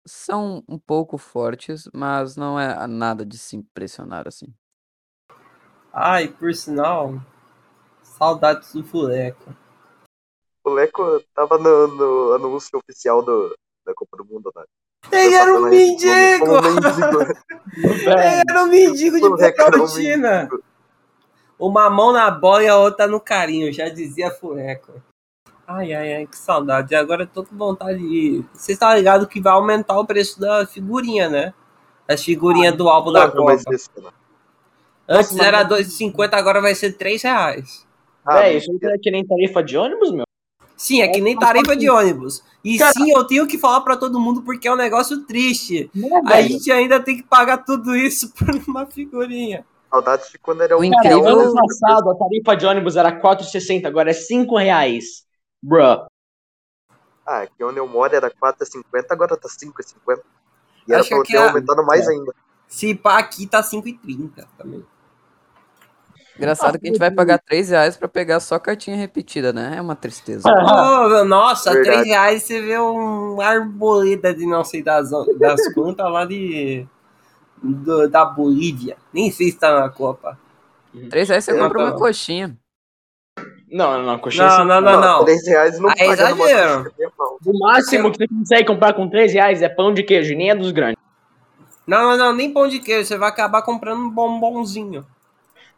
são um pouco fortes, mas não é nada de se impressionar assim. Ai, por sinal, saudades do Fuleco. O Leco tava no, no anúncio oficial do, da Copa do Mundo, né? Ele era um mendigo! Ele era um mendigo de O Leco era um Petrolina! mendigo. Uma mão na bola e a outra no carinho, já dizia Fuleco. Ai, ai, ai, que saudade. Agora eu tô com vontade de. Vocês estão ligados que vai aumentar o preço da figurinha, né? As figurinhas do álbum da Copa. isso? Antes Nossa, era mas- 2,50, agora vai ser 3 reais. Ah, Véi, isso não é que nem tarifa de ônibus, meu? Sim, é que nem tarifa de ônibus. E Cara- sim, eu tenho que falar pra todo mundo porque é um negócio triste. Não, A gente ainda tem que pagar tudo isso por uma figurinha. Saudade de quando era O um Cara, incrível- ano passado a tarifa de ônibus era 4,60, agora é 5 reais. Bruh. Ah, aqui onde eu moro era 4,50, agora tá 5,50. E era Acho pra que ter é- aumentado mais ainda. Se pá, aqui tá 5,30 também. Engraçado que a gente vai pagar 3 reais pra pegar só cartinha repetida, né? É uma tristeza. Ô, nossa, Verdade. 3 reais você vê um arboleda de não sei das, das quantas lá de. Do- da Bolívia. Nem sei se tá na Copa. 3 reais você Eu compra uma coxinha. Não, não, não, coxinha. Não, não, não, não. 3 reais não exagero. coxa, é pau. O máximo que você consegue comprar com 3 reais é pão de queijo, nem é dos grandes. Não, não, não, nem pão de queijo. Você vai acabar comprando um bombonzinho.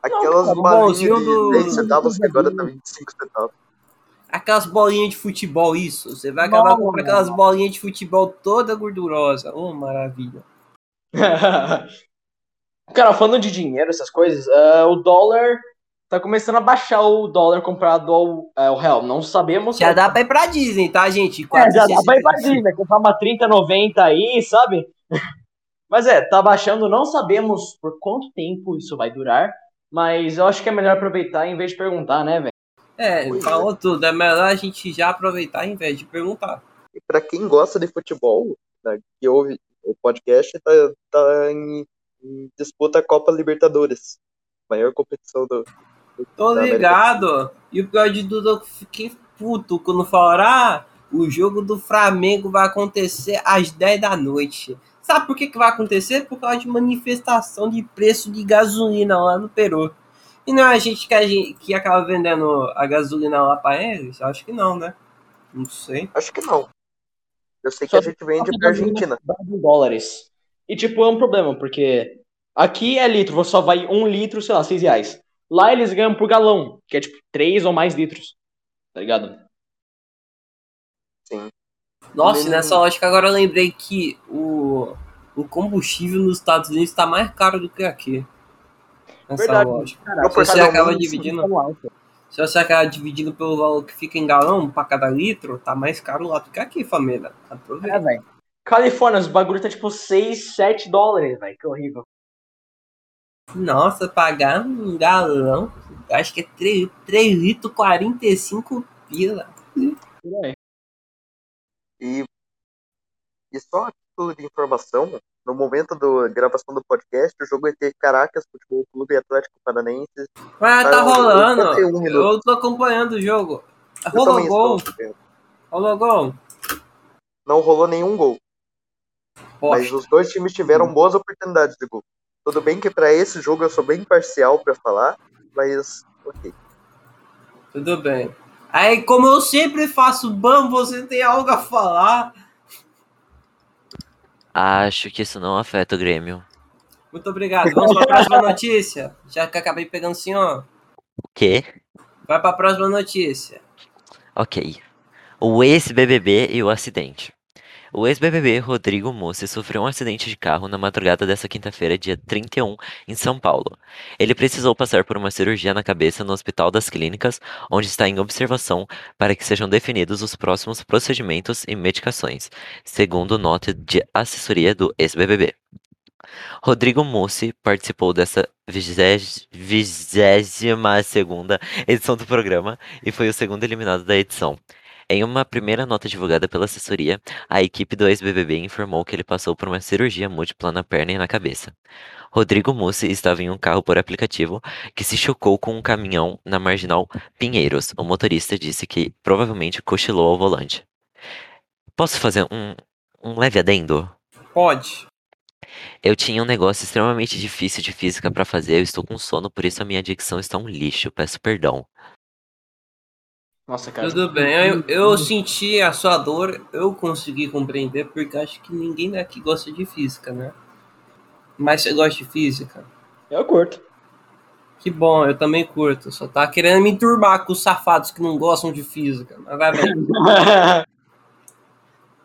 Aquelas cara, o balinhas bonzinho de do- 10 centavos que agora tá 25 centavos. Aquelas bolinhas de futebol, isso. Você vai acabar Não, comprando não. aquelas bolinhas de futebol toda gordurosa. Oh, maravilha. Cara, falando de dinheiro, essas coisas, ah, o dólar tá começando a baixar o dólar comparado ao, ao real. Não sabemos. Já dá pra ir pra Disney, tá, gente? É, já dá pra ir pra 4,60. Disney, comprar uma 30,90 aí, sabe? Mas é, tá baixando, não sabemos por quanto tempo isso vai durar, mas eu acho que é melhor aproveitar em vez de perguntar, né, velho? É, Pois falou tudo. É melhor a gente já aproveitar em vez de perguntar. E pra quem gosta de futebol, né, que ouve o podcast, tá, tá em, em disputa a Copa Libertadores. Maior competição do. do- Tô América. ligado. E o pior de tudo, eu fiquei puto quando falaram: ah, o jogo do Flamengo vai acontecer às 10 da noite. Sabe por que, que vai acontecer? Por causa de manifestação de preço de gasolina lá no Peru. E não é a gente que, a gente, que acaba vendendo a gasolina lá pra eles? Acho que não, né? Não sei. Acho que não. Eu sei que Só a gente vende pra Argentina. Em dólares. E, tipo, é um problema, porque aqui é litro, você só vai um litro, sei lá, 6 reais. Lá eles ganham por galão, que é, tipo, 3 ou mais litros. Tá ligado? Sim. Nossa, nessa lógica agora eu lembrei que o, o combustível nos Estados Unidos tá mais caro do que aqui. Nessa Verdade. lógica. Caraca, Se você um acaba isso, dividindo. Se você acaba dividindo pelo valor que fica em galão pra cada litro, tá mais caro lá do que aqui, família. Aproveita. É, velho. Califórnia, os bagulho tá tipo 6, 7 dólares, velho. Que horrível. Nossa, pagar um galão, acho que é 3, 3 litros 45 pila. E, e só a título de informação, no momento da gravação do podcast, o jogo entre Caracas Futebol Clube e Atlético Paranaense. Mas tá rolando. 81 minutos. Eu tô acompanhando o jogo. Rolou gol. estou. Rolou gol. Não rolou nenhum gol, mas Poxa, os dois times tiveram boas oportunidades de gol. Tudo bem que pra esse jogo eu sou bem parcial pra falar, mas ok. tudo bem. Aí, como eu sempre faço ban, você tem algo a falar? Acho que isso não afeta o Grêmio. Muito obrigado. Vamos pra próxima notícia. Já que acabei pegando o senhor. O quê? Vai pra próxima notícia. Ok. O ex-BBB e o acidente. O ex-BBB Rodrigo Mussi sofreu um acidente de carro na madrugada dessa quinta-feira, dia 31, em São Paulo. Ele precisou passar por uma cirurgia na cabeça no Hospital das Clínicas, onde está em observação para que sejam definidos os próximos procedimentos e medicações, segundo nota de assessoria do ex-BBB. Rodrigo Mussi participou dessa vigésima segunda edição do programa e foi o segundo eliminado da edição. Em uma primeira nota divulgada pela assessoria, a equipe do ex-BBB informou que ele passou por uma cirurgia múltipla na perna e na cabeça. Rodrigo Mussi estava em um carro por aplicativo que se chocou com um caminhão na marginal Pinheiros. O motorista disse que provavelmente cochilou ao volante. Posso fazer um, um leve adendo? Pode. Eu tinha um negócio extremamente difícil de física pra fazer, eu estou com sono, por isso a minha dicção está um lixo, peço perdão. Nossa, cara. Tudo bem, eu, eu senti a sua dor, eu consegui compreender, porque acho que ninguém daqui gosta de física, né? Mas você gosta de física? Eu curto. Que bom, eu também curto. Só tá querendo me turbar com os safados que não gostam de física. Mas vai bem.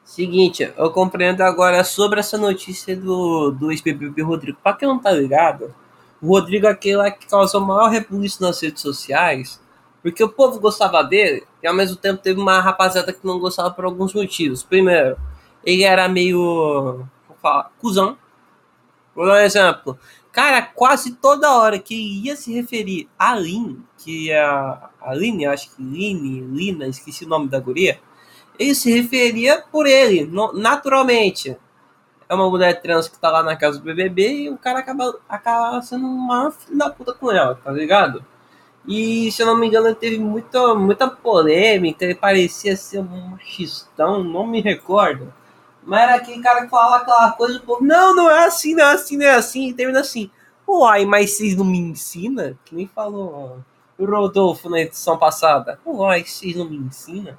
Seguinte, eu compreendo agora sobre essa notícia do, do ex-BBB Rodrigo. Pra quem não tá ligado, o Rodrigo é aquele lá que causou o maior rebuliço nas redes sociais, porque o povo gostava dele e ao mesmo tempo teve uma rapaziada que não gostava por alguns motivos. Primeiro, ele era meio. Vou falar, cuzão. Por um exemplo, cara, quase toda hora que ia se referir a Lin, que é a Aline, acho que Line, Lina, esqueci o nome da guria ele se referia por ele, naturalmente. É uma mulher trans que tá lá na casa do BBB e o cara acaba, acaba sendo o maior filho da puta com ela, tá ligado? E se eu não me engano, teve muita, muita polêmica, ele parecia ser um machistão, não me recordo. Mas era aquele cara que falava aquela coisa, o povo, não, não é assim, não é assim, não é assim, e termina assim. Uai, mas vocês não me ensinam? Que nem falou o Rodolfo na edição passada. Uai, vocês não me ensinam?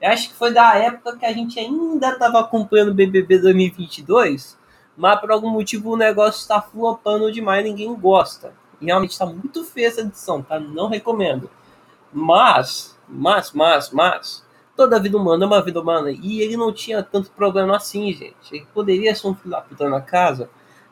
Eu acho que foi da época que a gente ainda estava acompanhando o BBB 2022, mas por algum motivo o negócio está flopando demais, ninguém gosta. E realmente está muito feia essa edição, tá? Não recomendo. Mas, mas, mas, mas, toda vida humana é uma vida humana. E ele não tinha tanto problema assim, gente. Ele poderia ser um filho da puta na casa,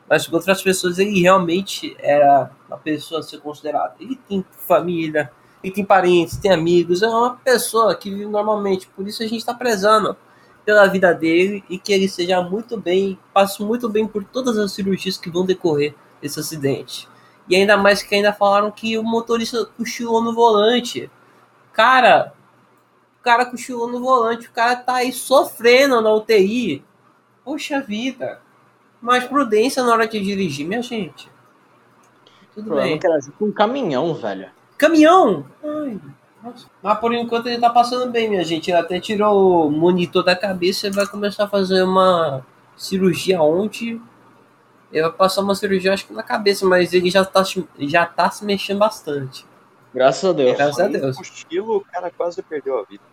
mas com outras pessoas ele realmente era uma pessoa a ser considerada. Ele tem família, e tem parentes, tem amigos, é uma pessoa que vive normalmente. Por isso a gente está prezando pela vida dele e que ele seja muito bem, passe muito bem por todas as cirurgias que vão decorrer desse acidente. E ainda mais que ainda falaram que o motorista cochilou no volante. Cara, o cara cochilou no volante, o cara tá aí sofrendo na UTI. Poxa vida. Mais prudência na hora de dirigir, minha gente. Tudo Pô, eu bem. com um caminhão, velho. Caminhão! Ai. Mas por enquanto ele tá passando bem, minha gente. Ele até tirou o monitor da cabeça e vai começar a fazer uma cirurgia ontem. Ele vai passar uma cirurgia, acho que na cabeça, mas ele já tá, já tá se mexendo bastante. Graças a Deus. Graças a Deus. cochilo, o cara quase perdeu a vida.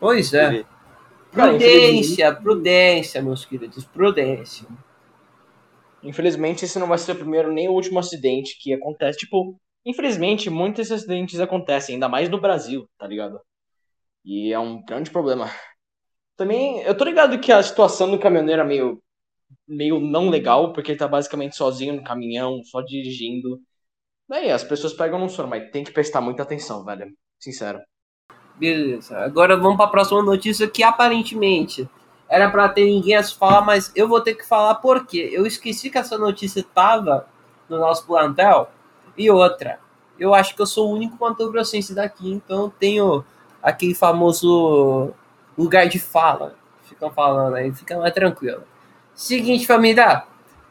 Pois é. Prudência, prudência, meus queridos, prudência. Infelizmente, esse não vai ser o primeiro nem o último acidente que acontece. Tipo, infelizmente, muitos acidentes acontecem, ainda mais no Brasil, tá ligado? E é um grande problema. Também, eu tô ligado que a situação do caminhoneiro é meio, meio não legal, porque ele tá basicamente sozinho no caminhão, só dirigindo. Daí, as pessoas pegam no sono, mas tem que prestar muita atenção, velho. Sincero. Beleza. Agora vamos para a próxima notícia que aparentemente era para ter ninguém a se falar, mas eu vou ter que falar porque eu esqueci que essa notícia estava no nosso plantel. E outra, eu acho que eu sou o único Mato Grossense daqui, então tenho aquele famoso lugar de fala. Ficam falando aí, fica mais tranquilo. Seguinte, família.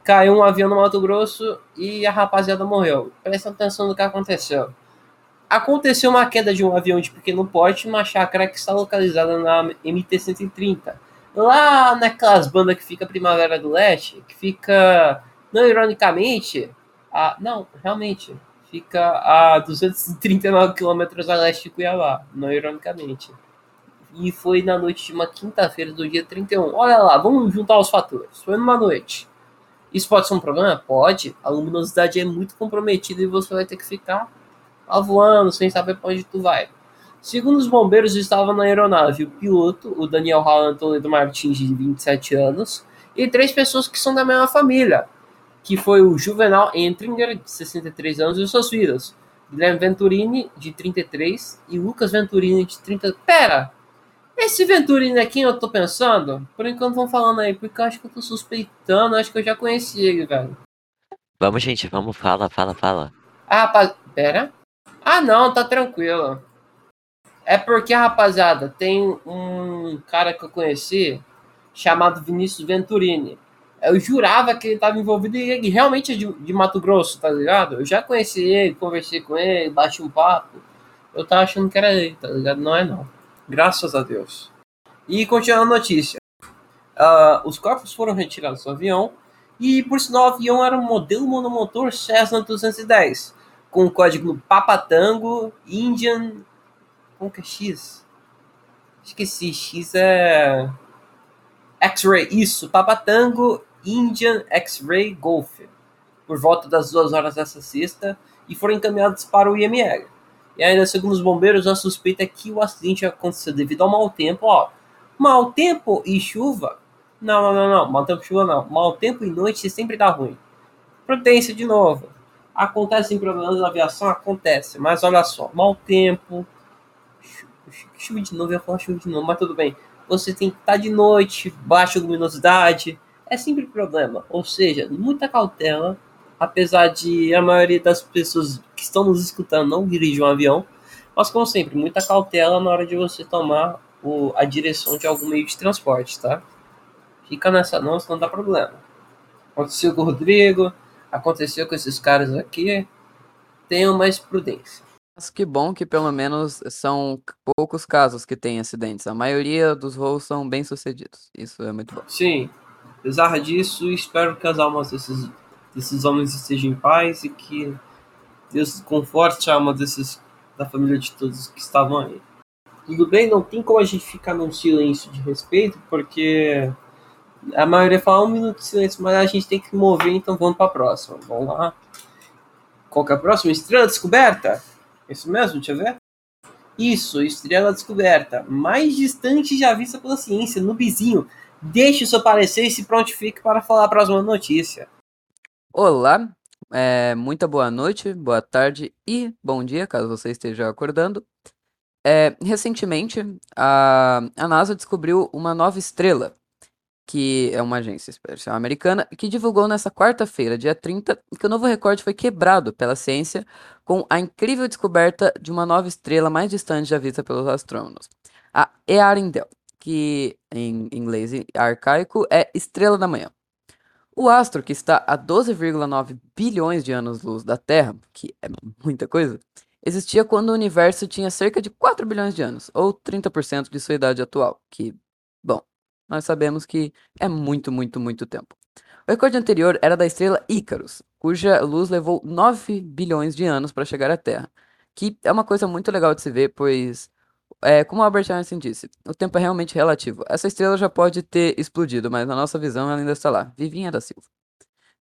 Caiu um avião no Mato Grosso e a rapaziada morreu. Presta atenção no que aconteceu. Aconteceu uma queda de um avião de pequeno porte numa chácara que está localizada na MT-130. Lá naquelas bandas que fica Primavera do Leste, que fica, não ironicamente, a, não, realmente, fica a 239 quilômetros a leste de Cuiabá, não ironicamente. E foi na noite de uma quinta-feira do dia 31. Olha lá, vamos juntar os fatores. Foi numa noite. Isso pode ser um problema? Pode. A luminosidade é muito comprometida e você vai ter que ficar lá voando sem saber para onde tu vai. Segundo os bombeiros, estava na aeronave o piloto, o Daniel Rolando Toledo Martins, de 27 anos, e três pessoas que são da mesma família, que foi o Juvenal Entringer, de 63 anos, e os seus filhos, Guilherme Venturini, de 33, e Lucas Venturini, de 30... Pera! Esse Venturini quem eu tô pensando? Por enquanto vão falando aí, porque eu acho que eu tô suspeitando, acho que eu já conheci ele, velho. Vamos, gente, vamos, fala, fala, fala. Ah, rapaz, pera. Ah, não, tá tranquilo. É porque, rapaziada, tem um cara que eu conheci chamado Vinícius Venturini. Eu jurava que ele tava envolvido e ele realmente é de, de Mato Grosso, tá ligado? Eu já conheci ele, conversei com ele, bati um papo. Eu tava achando que era ele, tá ligado? Não é não. Graças a Deus. E continuando a notícia. Uh, os corpos foram retirados do avião E por sinal, o avião era um modelo monomotor Cessna 210, com o código Papatango Indian. Como que é X? Esqueci, X é. X-Ray, isso, Papatango Indian X-Ray Golf, por volta das duas horas dessa sexta, e foram encaminhados para o IML. E ainda, segundo os bombeiros, a suspeita é que o acidente aconteceu devido ao mau tempo. Ó, mau tempo e chuva? Não, não, não, não. Mau tempo e chuva não. Mau tempo e noite sempre dá ruim. Prudência de novo. Acontecem problemas na aviação? Acontece. Mas olha só, mau tempo. Chuva de novo, eu ia chuva de novo, mas tudo bem. Você tem que estar de noite, baixa luminosidade. É sempre problema. Ou seja, muita cautela apesar de a maioria das pessoas que estão nos escutando não dirigir um avião, mas como sempre, muita cautela na hora de você tomar o, a direção de algum meio de transporte, tá? Fica nessa não, senão dá problema. Aconteceu com o Rodrigo, aconteceu com esses caras aqui. Tenham mais prudência. Mas que bom que pelo menos são poucos casos que tem acidentes. A maioria dos voos são bem sucedidos. Isso é muito bom. Sim. Apesar disso, espero que as almas desses desses homens estejam em paz e que Deus conforte a alma desses, da família de todos que estavam aí. Tudo bem, não tem como a gente ficar num silêncio de respeito, porque a maioria fala um minuto de silêncio, mas a gente tem que mover, então vamos para a próxima. Vamos lá. Qual que é a próxima? Estrela descoberta? Isso mesmo? Deixa eu ver. Isso, estrela descoberta. Mais distante já vista pela ciência, no vizinho. Deixe o seu parecer e se prontifique para falar a próxima notícia. Olá, é, muita boa noite, boa tarde e bom dia, caso você esteja acordando. É, recentemente, a, a NASA descobriu uma nova estrela, que é uma agência espacial americana, que divulgou nessa quarta-feira, dia 30, que o novo recorde foi quebrado pela ciência com a incrível descoberta de uma nova estrela mais distante já vista pelos astrônomos, a Earendel, que em inglês arcaico é Estrela da Manhã. O astro, que está a 12,9 bilhões de anos-luz da Terra, que é muita coisa, existia quando o universo tinha cerca de 4 bilhões de anos, ou 30% de sua idade atual, que, bom, nós sabemos que é muito, muito, muito tempo. O recorde anterior era da estrela Ícaros, cuja luz levou 9 bilhões de anos para chegar à Terra, que é uma coisa muito legal de se ver, pois é, como Albert Einstein disse, o tempo é realmente relativo. Essa estrela já pode ter explodido, mas na nossa visão ela ainda está lá, vivinha da Silva.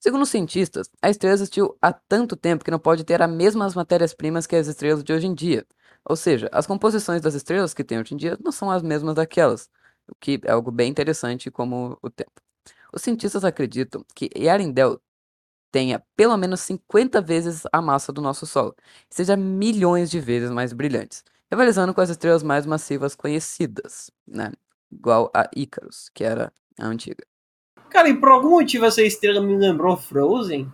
Segundo os cientistas, a estrela existiu há tanto tempo que não pode ter as mesmas matérias-primas que as estrelas de hoje em dia. Ou seja, as composições das estrelas que tem hoje em dia não são as mesmas daquelas, o que é algo bem interessante como o tempo. Os cientistas acreditam que Yarindel tenha pelo menos 50 vezes a massa do nosso Sol, e seja milhões de vezes mais brilhantes rivalizando com as estrelas mais massivas conhecidas, né? Igual a Icarus, que era a antiga. Cara, e por algum motivo essa estrela me lembrou Frozen?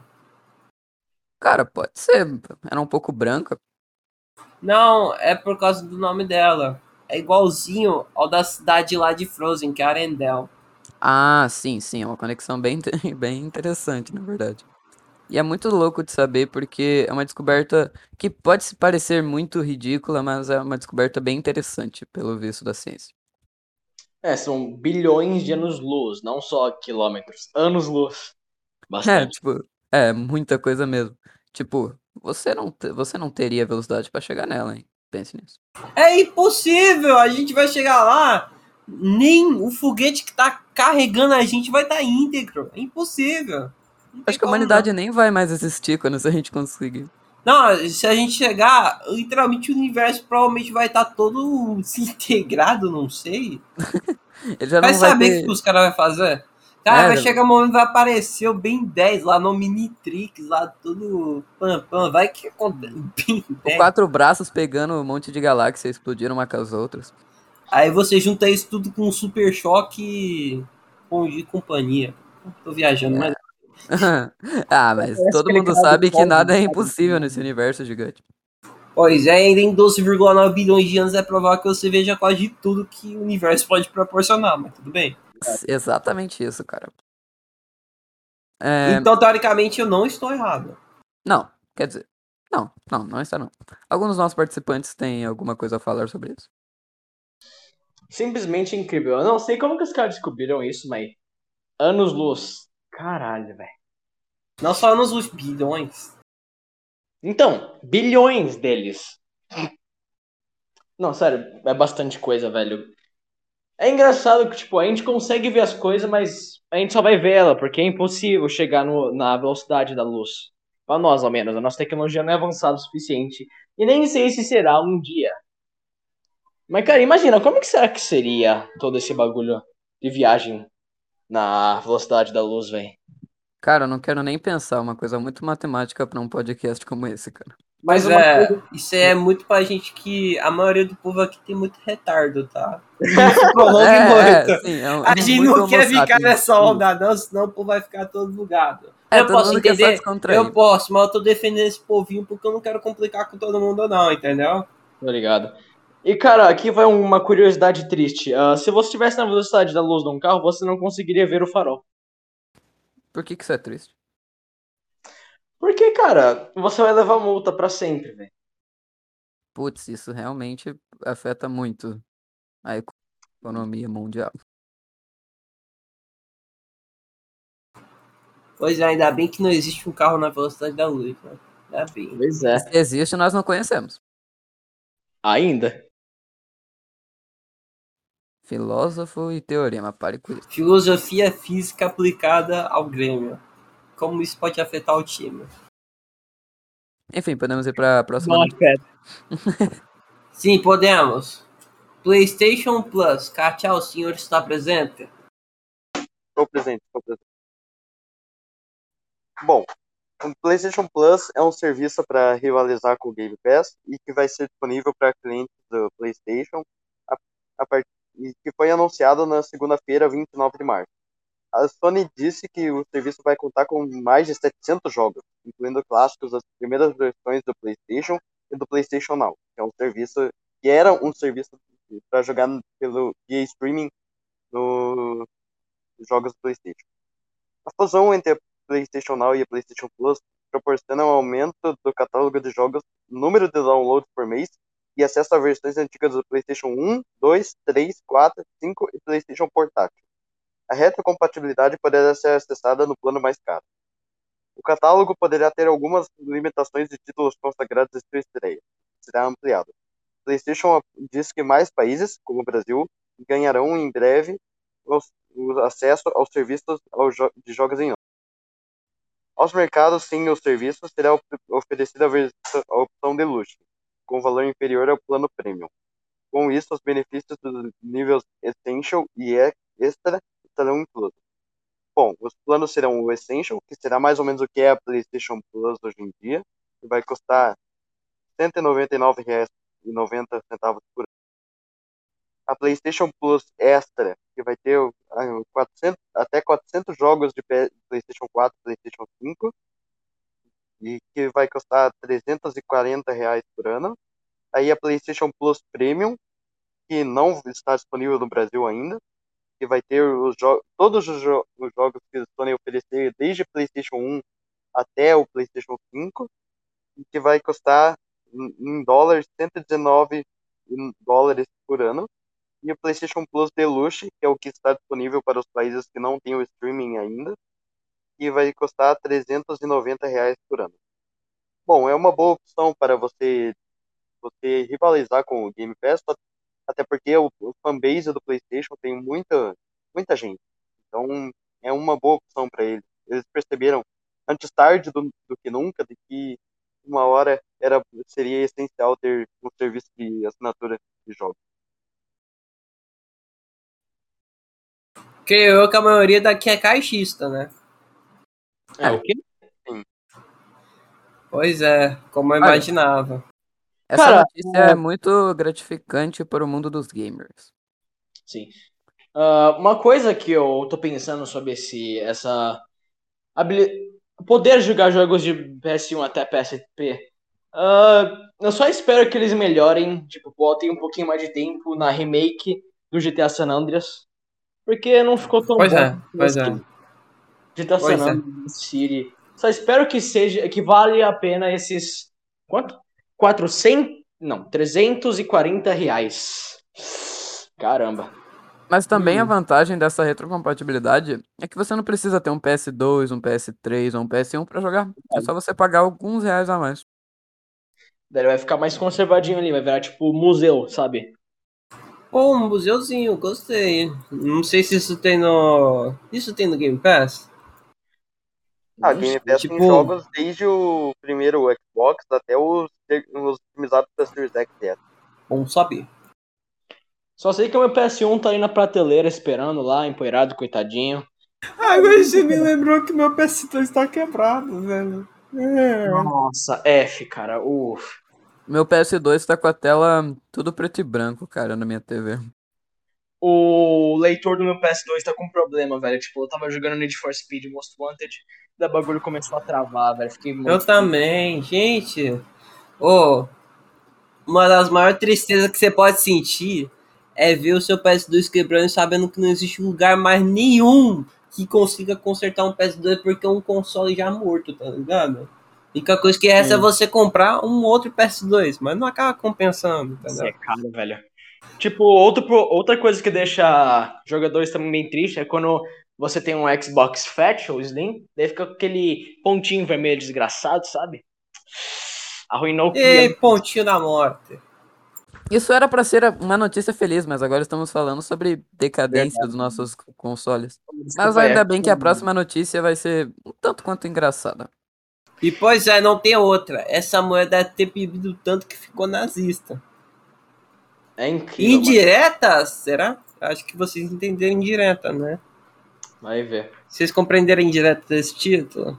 Cara, pode ser. Era um pouco branca. Não, é por causa do nome dela. É igualzinho ao da cidade lá de Frozen, que é Arendelle. Ah, sim, sim. É uma conexão bem, bem interessante, na verdade. E é muito louco de saber porque é uma descoberta que pode se parecer muito ridícula, mas é uma descoberta bem interessante, pelo visto da ciência. É, são bilhões de anos-luz, não só quilômetros, anos-luz. É, tipo, é muita coisa mesmo. Tipo, você não, você não teria velocidade para chegar nela, hein? Pense nisso. É impossível! A gente vai chegar lá, nem o foguete que tá carregando a gente vai estar tá íntegro. É impossível. Acho que a humanidade nem vai mais existir quando a gente conseguir. Não, se a gente chegar, literalmente o universo provavelmente vai estar tá todo se integrado, não sei. Ele já vai não saber o ter... que os caras vão fazer. Cara, é, vai chegar um momento vai aparecer o Ben 10 lá no Minitrix, lá tudo pam, pam. Vai que acontece. Com quatro braços pegando um monte de galáxias explodiram uma com as outras. Aí você junta isso tudo com um super choque e companhia. Tô viajando, é. mas ah, mas todo mundo sabe que nada é impossível nesse universo gigante. Pois é, ainda em 12,9 bilhões de anos é provável que você veja quase tudo que o universo pode proporcionar, mas tudo bem. Exatamente isso, cara. É... Então, teoricamente, eu não estou errado. Não, quer dizer, não, não, não está não. Alguns dos nossos participantes têm alguma coisa a falar sobre isso? Simplesmente incrível. Eu não sei como que os caras descobriram isso, mas anos-luz Caralho, velho. Não só nos bilhões. Então, bilhões deles. Não, sério, é bastante coisa, velho. É engraçado que, tipo, a gente consegue ver as coisas, mas a gente só vai ver ela, porque é impossível chegar no, na velocidade da luz. Pra nós, ao menos. A nossa tecnologia não é avançada o suficiente. E nem sei se será um dia. Mas, cara, imagina, como que será que seria todo esse bagulho de viagem na velocidade da luz, velho? Cara, eu não quero nem pensar, uma coisa muito matemática pra um podcast como esse, cara. Mas é, coisa- isso é muito pra gente que a maioria do povo aqui tem muito retardo, tá? Isso prolonga É, muito. é, sim, é um- A é gente muito não quer ficar sapiens. nessa onda, não, senão o povo vai ficar todo bugado. É, eu todo posso entender, descontrair. eu posso, mas eu tô defendendo esse povinho porque eu não quero complicar com todo mundo, não, entendeu? Tô ligado. E, cara, aqui vai uma curiosidade triste. Ah, se você estivesse na velocidade da luz de um carro, você não conseguiria ver o farol. Por que que isso é triste? Porque, cara, você vai levar multa pra sempre, velho. Putz, isso realmente afeta muito a economia mundial. Pois é, ainda bem que não existe um carro na velocidade da luz, né? Ainda bem. Pois é. Se existe, nós não conhecemos. Ainda? Filósofo e teorema, pare com isso. Filosofia física aplicada ao Grêmio. Como isso pode afetar o time? Enfim, podemos ir pra próxima. Não afeta. Sim, podemos. PlayStation Plus. Katia, o senhor está presente? Estou presente, estou presente. Bom, o PlayStation Plus é um serviço para rivalizar com o Game Pass e que vai ser disponível para clientes do PlayStation a, a part... e que foi anunciado na segunda-feira, 29 de março. A Sony disse que o serviço vai contar com mais de 700 jogos, incluindo clássicos das primeiras versões do PlayStation e do PlayStation Now, que é um serviço que era um serviço para jogar pelo via streaming no jogos do PlayStation. A fusão entre a PlayStation Now e a PlayStation Plus proporciona um aumento do catálogo de jogos, número de downloads por mês e acesso a versões antigas do PlayStation 1, 2, 3, 4, 5 e PlayStation Portátil. A retrocompatibilidade poderá ser acessada no plano mais caro. O catálogo poderá ter algumas limitações de títulos consagrados de sua estreia. Será ampliado. PlayStation diz que mais países, como o Brasil, ganharão em breve o acesso aos serviços de jogos em. Aos mercados sem os serviços será oferecida a, a opção de luxo, com valor inferior ao plano premium. Com isso, os benefícios dos níveis Essential e Extra estarão inclusos. Bom, os planos serão o Essential, que será mais ou menos o que é a PlayStation Plus hoje em dia, que vai custar R$ 199,90 por a PlayStation Plus Extra, que vai ter ah, 400, até 400 jogos de PlayStation 4 e PlayStation 5, e que vai custar 340 reais por ano. Aí a PlayStation Plus Premium, que não está disponível no Brasil ainda, que vai ter os todos os, jo- os jogos que a Sony oferecer, desde PlayStation 1 até o PlayStation 5, e que vai custar em dólares 119 dólares por ano e o PlayStation Plus Deluxe, que é o que está disponível para os países que não têm o streaming ainda, e vai custar 390 reais por ano. Bom, é uma boa opção para você você rivalizar com o Game Pass, até porque o, o fanbase do PlayStation tem muita muita gente. Então, é uma boa opção para eles. Eles perceberam antes tarde do, do que nunca de que uma hora era seria essencial ter um serviço de assinatura de jogos. Creio eu que a maioria daqui é caixista, né? É, o quê? Pois é, como eu imaginava. Essa Cara, notícia é muito gratificante para o mundo dos gamers. Sim. Ah, uma coisa que eu tô pensando sobre esse, essa habili- poder jogar jogos de PS1 até PSP. ah, eu só espero que eles melhorem, tipo, botem um pouquinho mais de tempo na remake do GTA San Andreas, porque não ficou tão Pois bom é, pois é. Assim. GTA Pois San é. City. Só espero que seja que vale a pena esses quanto? 400, não, 340 reais. Caramba. Mas também a Hum. vantagem dessa retrocompatibilidade é que você não precisa ter um PS2, um PS3 ou um PS1 pra jogar. É só você pagar alguns reais a mais. Daí ele vai ficar mais conservadinho ali, vai virar tipo museu, sabe? Pô, um museuzinho, gostei. Não sei se isso tem no. Isso tem no Game Pass? Ah, Game Pass Tipo- tem jogos desde o primeiro Xbox até os, os otimizados da Series X e S. Bom saber. Só sei que o meu PS1 tá aí na prateleira esperando lá, empoeirado, coitadinho. Agora você me lembrou que meu PS2 tá quebrado, velho. É. Nossa, F, cara. Uf. Meu PS2 tá com a tela tudo preto e branco, cara, na minha TV. O leitor do meu PS2 tá com problema, velho. Tipo, eu tava jogando Need for Speed Most Wanted, da bagulho começou a travar, velho. Fiquei muito. Eu também, gente. Ô, uma das maiores tristezas que você pode sentir é ver o seu PS2 quebrando e sabendo que não existe lugar mais nenhum que consiga consertar um PS2 porque é um console já morto, tá ligado? A única coisa que resta é Sim. você comprar um outro PS2, mas não acaba compensando, Isso entendeu? é caro, velho. Tipo, outro, outra coisa que deixa jogadores também bem tristes é quando você tem um Xbox Fat ou Slim, daí fica com aquele pontinho vermelho desgraçado, sabe? Arruinou o E pontinho da morte. Isso era pra ser uma notícia feliz, mas agora estamos falando sobre decadência dos nossos consoles. Mas ainda bem que a próxima notícia vai ser um tanto quanto engraçada. E pois é, não tem outra. Essa mulher deve ter bebido tanto que ficou nazista. É incrível. mano. Indireta? Será? Acho que vocês entenderam indireta, né? Vai ver. Vocês compreenderam indireta desse título?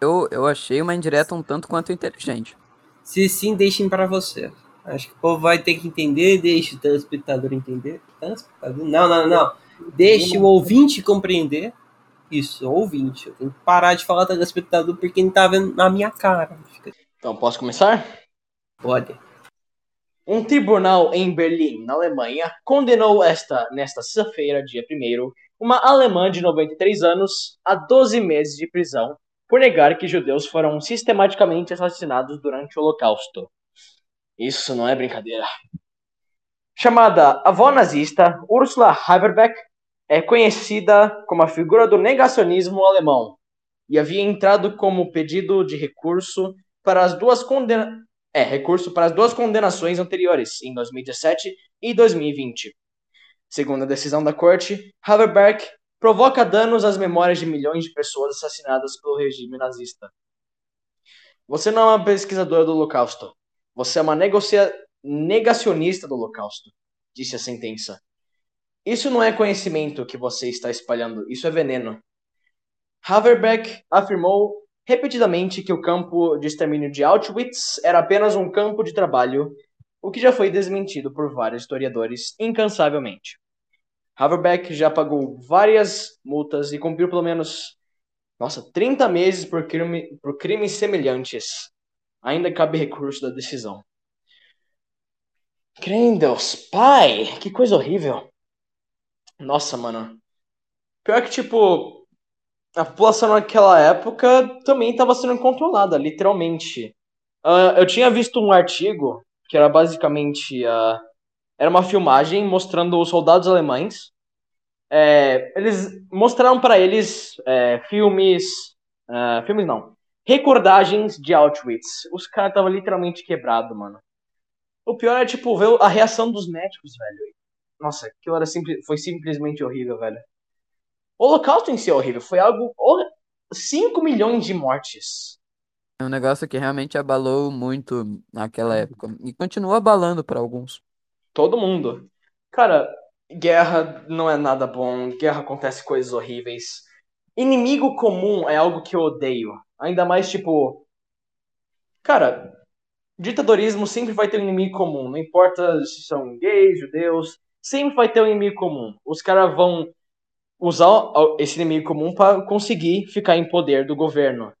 Eu, eu achei uma indireta um tanto quanto inteligente. Se sim, deixem pra você. Acho que o povo vai ter que entender, deixe o telespectador entender. Telespectador? Não, não, não. Deixe o ouvinte compreender. Isso, ouvinte. Eu tenho que parar de falar telespectador porque não tá vendo na minha cara. Então, posso começar? Pode. Um tribunal em Berlim, na Alemanha, condenou esta, nesta sexta-feira, dia 1 uma alemã de 93 anos a 12 meses de prisão por negar que judeus foram sistematicamente assassinados durante o Holocausto. Isso não é brincadeira. Chamada avó nazista, Ursula Haberbeck é conhecida como a figura do negacionismo alemão e havia entrado como pedido de recurso para as duas condenações é, recurso para as duas condenações anteriores, em 2017 e 2020. Segundo a decisão da corte, Haverberg provoca danos às memórias de milhões de pessoas assassinadas pelo regime nazista. Você não é uma pesquisadora do Holocausto. Você é uma negocia... negacionista do Holocausto, disse a sentença. Isso não é conhecimento que você está espalhando, isso é veneno. Haverbeck afirmou repetidamente que o campo de extermínio de Auschwitz era apenas um campo de trabalho, o que já foi desmentido por vários historiadores incansavelmente. Haverbeck já pagou várias multas e cumpriu pelo menos, nossa, 30 meses por, crime, por crimes semelhantes. Ainda cabe recurso da decisão. Deus, pai, que coisa horrível. Nossa, mano. Pior que, tipo, a população naquela época também estava sendo controlada, literalmente. Uh, eu tinha visto um artigo que era basicamente uh, era uma filmagem mostrando os soldados alemães. É, eles mostraram para eles é, filmes, uh, filmes não, recordagens de Auschwitz. Os caras estavam literalmente quebrados, mano. O pior é tipo ver a reação dos médicos, velho. Nossa, aquilo era simples, foi simplesmente horrível, velho. O Holocausto em si é horrível. Foi algo. 5 milhões de mortes. É um negócio que realmente abalou muito naquela época. E continua abalando para alguns. Todo mundo. Cara, guerra não é nada bom. Guerra acontece coisas horríveis. Inimigo comum é algo que eu odeio. Ainda mais, tipo. Cara, ditadorismo sempre vai ter um inimigo comum. Não importa se são gays, judeus. Sempre vai ter um inimigo comum. Os caras vão usar esse inimigo comum para conseguir ficar em poder do governo,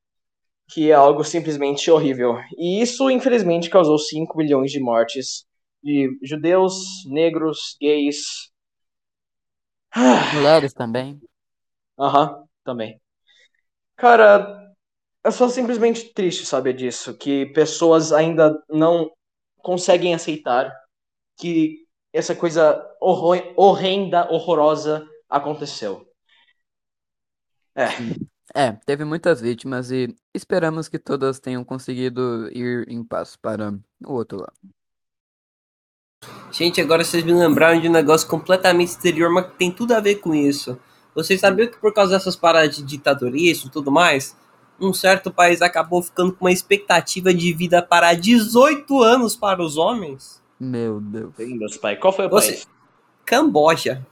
que é algo simplesmente horrível. E isso, infelizmente, causou 5 milhões de mortes de judeus, negros, gays. Mulheres também. Aham, uhum, também. Cara, é só simplesmente triste saber disso, que pessoas ainda não conseguem aceitar que essa coisa horrenda, horrorosa aconteceu. É, É, teve muitas vítimas e esperamos que todas tenham conseguido ir em paz para o outro lado. Gente, agora vocês me lembraram de um negócio completamente exterior, mas que tem tudo a ver com isso. Vocês sabiam que por causa dessas paradas de ditadorismo e tudo mais, um certo país acabou ficando com uma expectativa de vida para 18 anos para os homens? Meu Deus. Meu Deus, pai. Qual foi o Você- país? Camboja.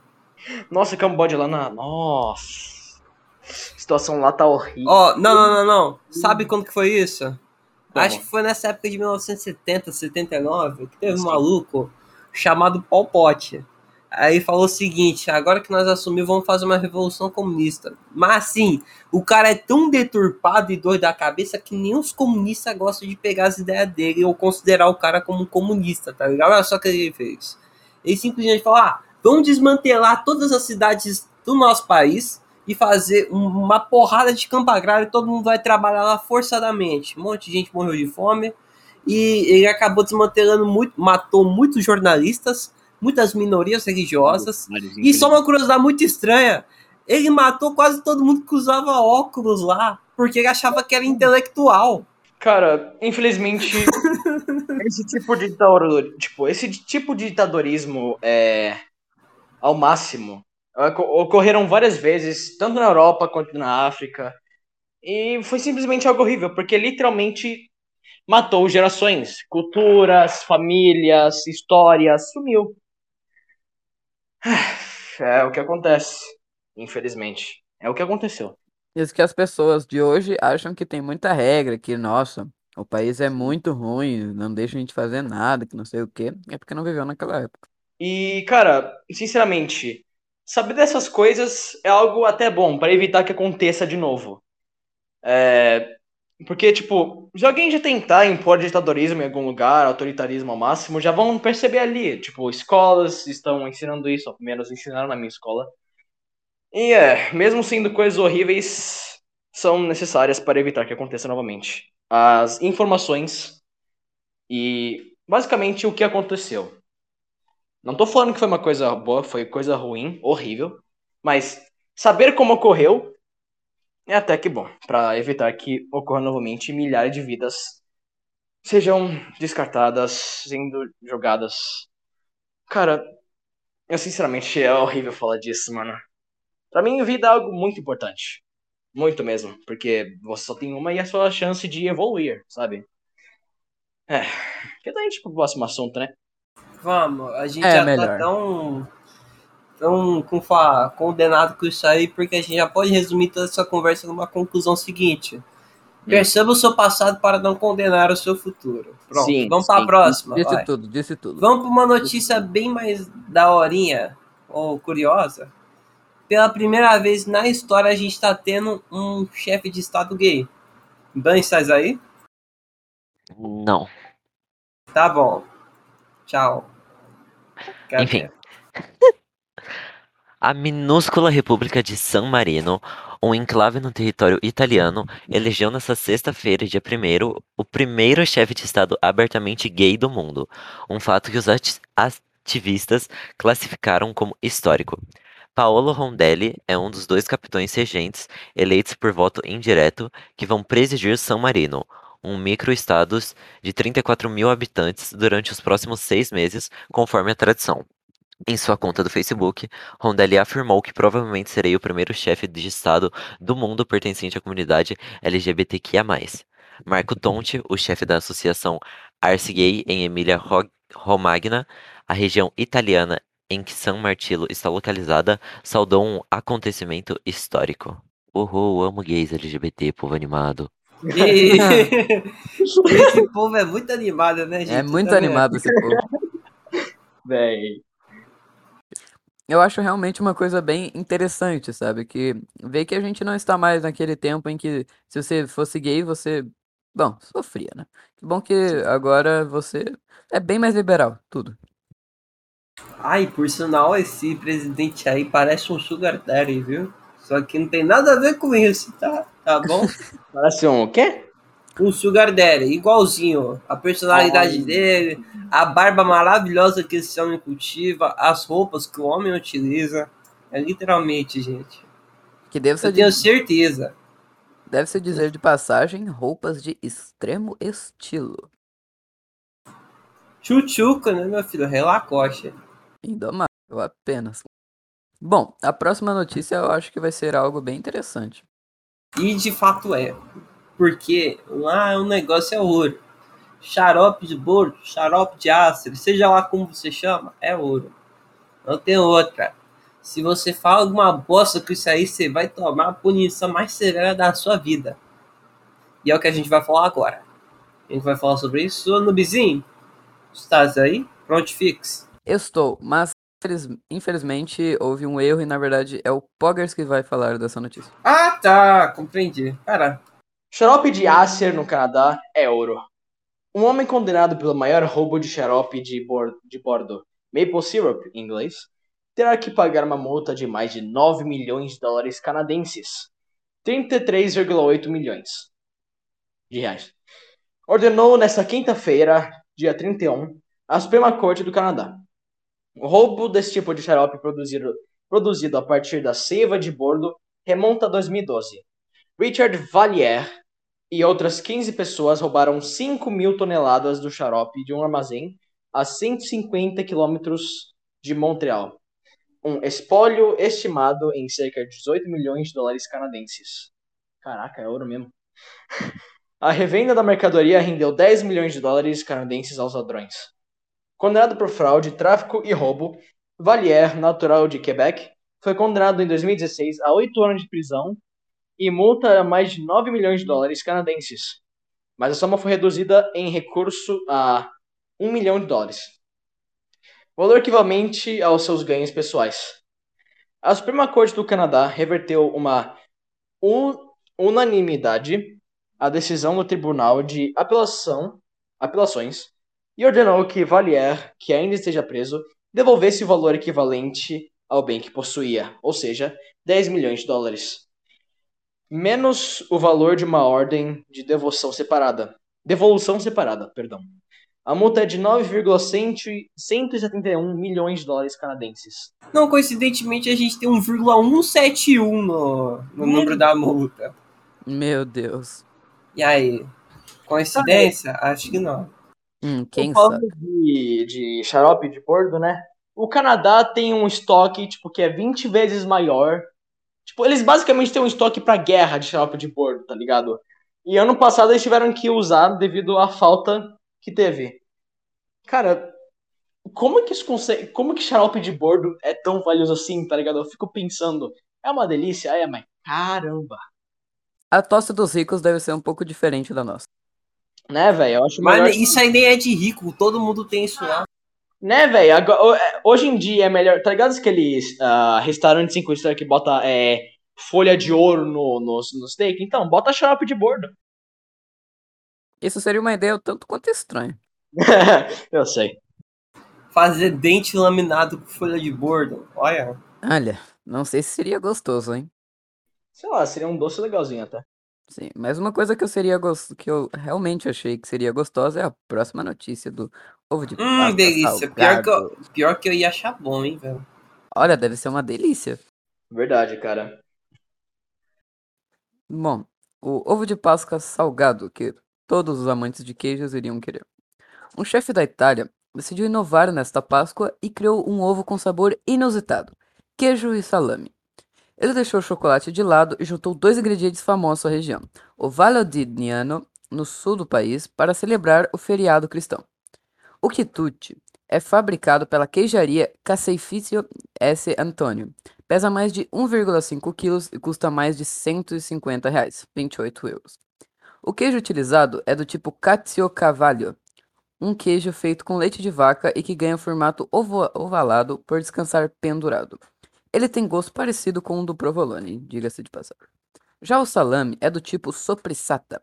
Nossa, Camboja lá na. Nossa. A situação lá tá horrível. Ó, não, não, não, não. Sabe quando que foi isso? Como? Acho que foi nessa época de 1970, 79, que teve um maluco chamado Pol Pot. Aí falou o seguinte: agora que nós assumimos, vamos fazer uma revolução comunista. Mas assim, o cara é tão deturpado e doido da cabeça que nem os comunistas gostam de pegar as ideias dele ou considerar o cara como um comunista, tá ligado? Olha só o que ele fez. Ele simplesmente falou: ah, vamos desmantelar todas as cidades do nosso país e fazer um- uma porrada de campo agrário e todo mundo vai trabalhar lá forçadamente. Um monte de gente morreu de fome e ele acabou desmantelando muito, matou muitos jornalistas, muitas minorias religiosas. E só uma curiosidade muito estranha, ele matou quase todo mundo que usava óculos lá, porque ele achava que era intelectual. Cara, infelizmente, esse tipo de ditador, tipo, esse tipo de ditadorismo é ao máximo. Oco- Ocorreram várias vezes, tanto na Europa quanto na África. E foi simplesmente algo horrível, porque literalmente matou gerações, culturas, famílias, histórias, sumiu. É o que acontece, infelizmente. É o que aconteceu. Isso que as pessoas de hoje acham que tem muita regra, que, nossa, o país é muito ruim, não deixa a gente fazer nada, que não sei o quê. É porque não viveu naquela época. E, cara, sinceramente, saber dessas coisas é algo até bom para evitar que aconteça de novo. É, porque, tipo, se alguém já tentar impor ditadorismo em algum lugar, autoritarismo ao máximo, já vão perceber ali. Tipo, escolas estão ensinando isso, ou menos ensinaram na minha escola. E é, mesmo sendo coisas horríveis, são necessárias para evitar que aconteça novamente. As informações e basicamente o que aconteceu. Não tô falando que foi uma coisa boa, foi coisa ruim, horrível, mas saber como ocorreu é até que bom, para evitar que ocorra novamente milhares de vidas sejam descartadas, sendo jogadas. Cara, eu sinceramente é horrível falar disso, mano. Pra mim, vida é algo muito importante. Muito mesmo, porque você só tem uma e a sua chance de evoluir, sabe? É. Que daí, tipo, o próximo assunto, né? Vamos, a gente É, já melhor. tá tão, tão com fa- condenado com isso aí, porque a gente já pode resumir toda essa conversa numa conclusão seguinte. Perceba o seu passado para não condenar o seu futuro. Pronto, Sim, vamos para a próxima. Disse vai. tudo, disse tudo. Vamos para uma notícia bem mais daorinha, ou curiosa. Pela primeira vez na história, a gente está tendo um chefe de estado gay. Dan, estás aí? Não. Tá bom. Tchau. Quero Enfim. A minúscula República de San Marino, um enclave no território italiano, elegeu nesta sexta-feira, dia 1 o primeiro chefe de Estado abertamente gay do mundo, um fato que os ati- ativistas classificaram como histórico. Paolo Rondelli é um dos dois capitães regentes eleitos por voto indireto que vão presidir San Marino, um microestado de 34 mil habitantes durante os próximos seis meses, conforme a tradição. Em sua conta do Facebook, Rondelli afirmou que provavelmente serei o primeiro chefe de Estado do mundo pertencente à comunidade LGBTQIA+. Marco Tonti, o chefe da associação Ars Gay em Emília-Romagna, a região italiana em que San Martino está localizada, saudou um acontecimento histórico. Uhul, amo gays LGBT, povo animado. E... Esse povo é muito animado, né, gente? É muito Também. animado esse povo. Véi. Eu acho realmente uma coisa bem interessante, sabe? Que ver que a gente não está mais naquele tempo em que se você fosse gay, você, bom, sofria, né? Que bom que agora você é bem mais liberal, tudo. Ai, por sinal, esse presidente aí parece um sugar daddy, viu? Só que não tem nada a ver com isso, tá? Tá bom? Parece um o quê? um sugar daddy, igualzinho. A personalidade Ai. dele, a barba maravilhosa que esse homem cultiva, as roupas que o homem utiliza. É literalmente, gente. Que deve Eu ser, tenho de, certeza. deve se dizer de passagem, roupas de extremo estilo. Chuchuca, né, meu filho? Relacoche. Indomável, apenas. Bom, a próxima notícia eu acho que vai ser algo bem interessante. E de fato é. Porque lá o negócio é ouro. Xarope de bolo, xarope de ácido, seja lá como você chama, é ouro. Não tem outra. Se você fala alguma bosta com isso aí, você vai tomar a punição mais severa da sua vida. E é o que a gente vai falar agora. A gente vai falar sobre isso. Nubizinho, estás aí? Pronto, fixe. Estou, mas infelizmente houve um erro e na verdade é o Poggers que vai falar dessa notícia. Ah, tá. Compreendi. Cara, Xarope de Acer no Canadá é ouro. Um homem condenado pelo maior roubo de xarope de, bor- de bordo, maple syrup em inglês, terá que pagar uma multa de mais de 9 milhões de dólares canadenses, 33,8 milhões de reais. Ordenou nesta quinta-feira, dia 31, a Suprema Corte do Canadá. O roubo desse tipo de xarope produzido, produzido a partir da seiva de bordo remonta a 2012. Richard Valliere e outras 15 pessoas roubaram 5 mil toneladas do xarope de um armazém a 150 quilômetros de Montreal. Um espólio estimado em cerca de 18 milhões de dólares canadenses. Caraca, é ouro mesmo. A revenda da mercadoria rendeu 10 milhões de dólares canadenses aos ladrões. Condenado por fraude, tráfico e roubo, Valliere, natural de Quebec, foi condenado em 2016 a 8 anos de prisão e multa a mais de 9 milhões de dólares canadenses. Mas a soma foi reduzida em recurso a 1 milhão de dólares. Valor equivalente aos seus ganhos pessoais. A Suprema Corte do Canadá reverteu uma un- unanimidade a decisão do Tribunal de Apelação, Apelações e ordenou que Valliere, que ainda esteja preso, devolvesse o valor equivalente ao bem que possuía, ou seja, 10 milhões de dólares menos o valor de uma ordem de devolução separada. Devolução separada, perdão. A multa é de 9,171 milhões de dólares canadenses. não coincidentemente a gente tem 1,171 no, no número da multa. Meu Deus. E aí? Coincidência? Acho que não. Hum, quem sabe? de, de xarope de bordo, né? O Canadá tem um estoque, tipo, que é 20 vezes maior. Tipo, eles basicamente têm um estoque pra guerra de xarope de bordo, tá ligado? E ano passado eles tiveram que usar devido à falta que teve. Cara, como que isso consegue. Como que xarope de bordo é tão valioso assim, tá ligado? Eu fico pensando, é uma delícia, é, mas caramba. A tosse dos ricos deve ser um pouco diferente da nossa. Né, velho? Eu acho Mas isso aí nem é de rico, todo mundo tem isso lá. Né, velho? é, Hoje em dia é melhor. Tá ligado aqueles ah, restaurantes 5 estrelas que bota é, folha de ouro no, no, no steak? Então, bota xarope de bordo. Isso seria uma ideia tanto quanto estranha. Eu sei. Fazer dente laminado com folha de bordo. Olha. Olha, não sei se seria gostoso, hein? Sei lá, seria um doce legalzinho até. Sim, mas uma coisa que eu seria gos- que eu realmente achei que seria gostosa é a próxima notícia do ovo de Hum, Páscoa delícia. Pior que, eu, pior que eu ia achar bom, hein, velho. Olha, deve ser uma delícia. Verdade, cara. Bom, o ovo de Páscoa salgado, que todos os amantes de queijos iriam querer. Um chefe da Itália decidiu inovar nesta Páscoa e criou um ovo com sabor inusitado: queijo e salame. Ele deixou o chocolate de lado e juntou dois ingredientes famosos da região: o Valodignano, no sul do país, para celebrar o feriado cristão. O quitute é fabricado pela queijaria Caseificio S. Antonio. Pesa mais de 1,5 kg e custa mais de 150 reais, 28 euros. O queijo utilizado é do tipo Caciocavallo, um queijo feito com leite de vaca e que ganha formato ovalado por descansar pendurado. Ele tem gosto parecido com o do provolone, diga-se de passagem. Já o salame é do tipo sopressata,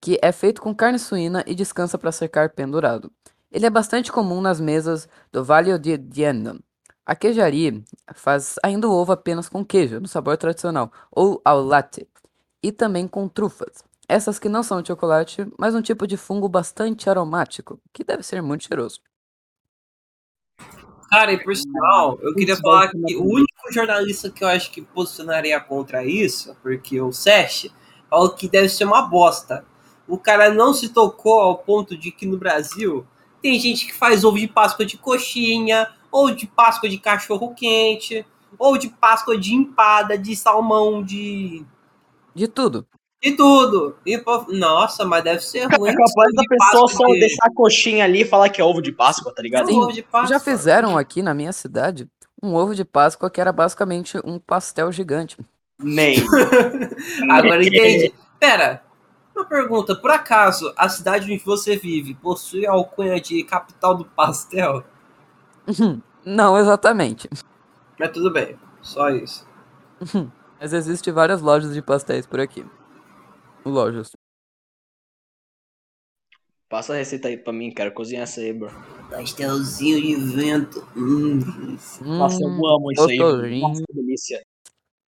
que é feito com carne suína e descansa para secar pendurado. Ele é bastante comum nas mesas do Vale di Dieno. A queijaria faz ainda o ovo apenas com queijo, no sabor tradicional, ou ao latte, e também com trufas. essas que não são de chocolate, mas um tipo de fungo bastante aromático, que deve ser muito cheiroso. Cara, e por sinal, eu queria falar que o único jornalista que eu acho que posicionaria contra isso, porque o Sesh falou que deve ser uma bosta. O cara não se tocou ao ponto de que no Brasil tem gente que faz ovo de Páscoa de coxinha, ou de Páscoa de cachorro quente, ou de Páscoa de empada, de salmão, de. De tudo. De tudo. E, pô, nossa, mas deve ser ruim. É capaz da pessoa Páscoa só de- deixar a coxinha ali e falar que é ovo de Páscoa, tá ligado? Sim. ovo de Páscoa. Já fizeram aqui na minha cidade um ovo de Páscoa que era basicamente um pastel gigante. Nem. Agora entendi. Pera, uma pergunta. Por acaso, a cidade onde você vive possui a alcunha de capital do pastel? Não exatamente. Mas tudo bem, só isso. Mas existe várias lojas de pastéis por aqui. Lojas. Passa a receita aí pra mim, quero cozinhar essa aí, bro. Pastelzinho de vento. Hum. Nossa, eu Hum, amo isso aí. Nossa, que delícia.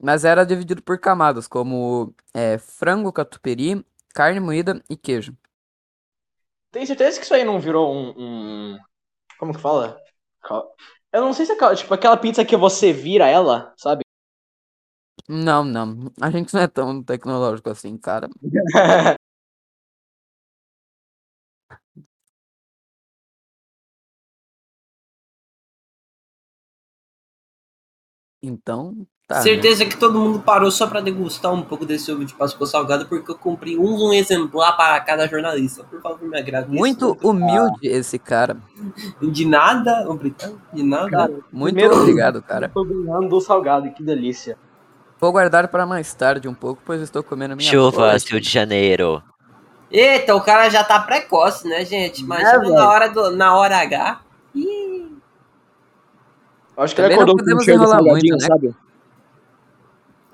Mas era dividido por camadas, como é, frango, catupiry, carne moída e queijo. Tem certeza que isso aí não virou um. um- Como que fala? Eu não sei se é aquela- tipo aquela pizza que você vira ela, sabe? Não, não. A gente não é tão tecnológico assim, cara. Então, tá. né? Certeza que todo mundo parou só pra degustar um pouco desse ovo de Páscoa salgado, porque eu comprei um, um exemplar para cada jornalista. Por favor, me agradeça. Muito humilde esse cara. De nada, obrigado. De nada. Cara, Muito Primeiro- obrigado, cara. Tô ganhando do salgado, que delícia. Vou guardar para mais tarde um pouco, pois estou comendo minha Chuvas, forte. Rio de Janeiro. Eita, o cara já tá precoce, né, gente? Imagina É, na, hora do, na hora H. Ih, acho que ele Também não acordou com o podemos cheiro do enrolar muito, né? sabe?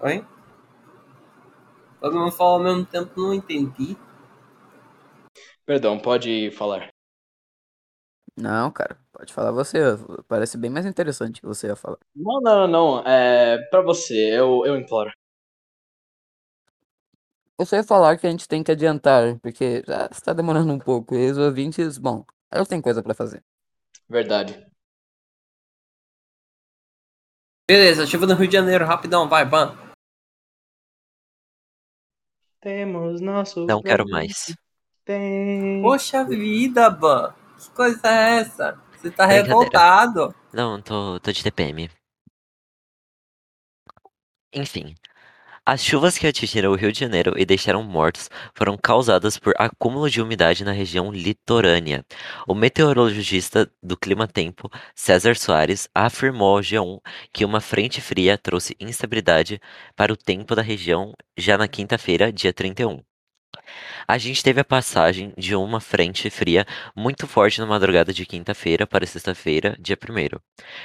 Oi? Todo mundo fala ao mesmo tempo, não entendi. Perdão, pode falar. Não, cara, pode falar você. Parece bem mais interessante que você ia falar. Não, não, não. É pra você, eu, eu imploro. Eu só ia falar que a gente tem que adiantar, porque já está demorando um pouco. E os ouvintes, bom, elas têm coisa pra fazer. Verdade. Beleza, chuva no Rio de Janeiro, rapidão, vai, Ban. Temos nosso. Não quero mais. Tem. Poxa vida, Ban. Que coisa é essa? Você tá revoltado. Não, tô, tô de TPM. Enfim. As chuvas que atingiram o Rio de Janeiro e deixaram mortos foram causadas por acúmulo de umidade na região litorânea. O meteorologista do Clima Tempo, César Soares, afirmou ao G1 que uma frente fria trouxe instabilidade para o tempo da região já na quinta-feira, dia 31. A gente teve a passagem de uma frente fria muito forte na madrugada de quinta-feira para sexta-feira, dia 1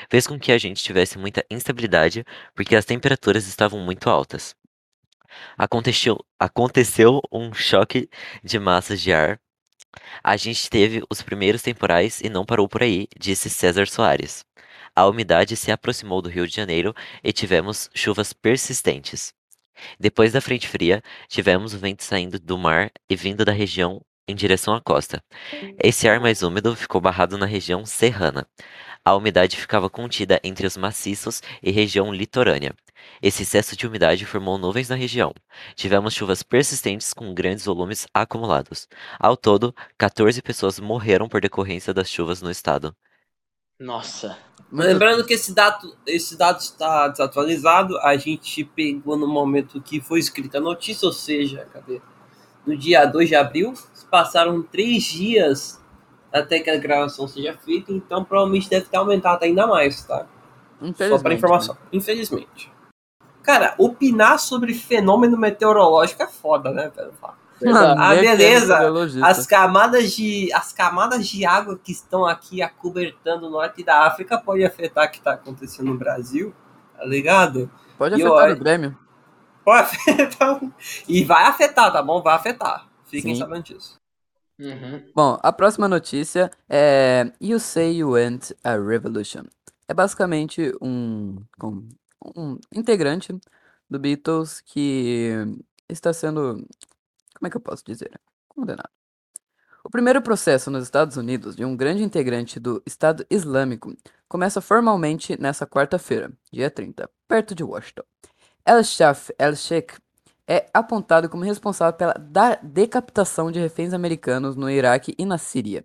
Fez com que a gente tivesse muita instabilidade porque as temperaturas estavam muito altas. Aconteceu, aconteceu um choque de massas de ar. A gente teve os primeiros temporais e não parou por aí, disse César Soares. A umidade se aproximou do Rio de Janeiro e tivemos chuvas persistentes. Depois da frente fria, tivemos o vento saindo do mar e vindo da região em direção à costa. Esse ar mais úmido ficou barrado na região serrana. A umidade ficava contida entre os maciços e região litorânea. Esse excesso de umidade formou nuvens na região. Tivemos chuvas persistentes com grandes volumes acumulados. Ao todo, 14 pessoas morreram por decorrência das chuvas no estado. Nossa. Lembrando que esse dado, esse dado está desatualizado, a gente pegou no momento que foi escrita a notícia, ou seja, cadê? No dia 2 de abril, passaram três dias até que a gravação seja feita, então provavelmente deve ter aumentado ainda mais, tá? Só para né? informação. Infelizmente. Cara, opinar sobre fenômeno meteorológico é foda, né, velho? Mano, Ah, vê que é beleza. As camadas de as camadas de água que estão aqui acobertando o norte da África pode afetar o que está acontecendo no Brasil, tá ligado? Pode e afetar eu- o Grêmio. Pode afetar. E vai afetar, tá bom? Vai afetar. Fiquem Sim. sabendo disso. Uhum. Bom, a próxima notícia é You Say You Want a Revolution. É basicamente um, com- um integrante do Beatles que está sendo. Como é que eu posso dizer? Condenado. O primeiro processo nos Estados Unidos de um grande integrante do Estado Islâmico começa formalmente nessa quarta-feira, dia 30, perto de Washington. El-Shaf el-Sheikh é apontado como responsável pela decapitação de reféns americanos no Iraque e na Síria.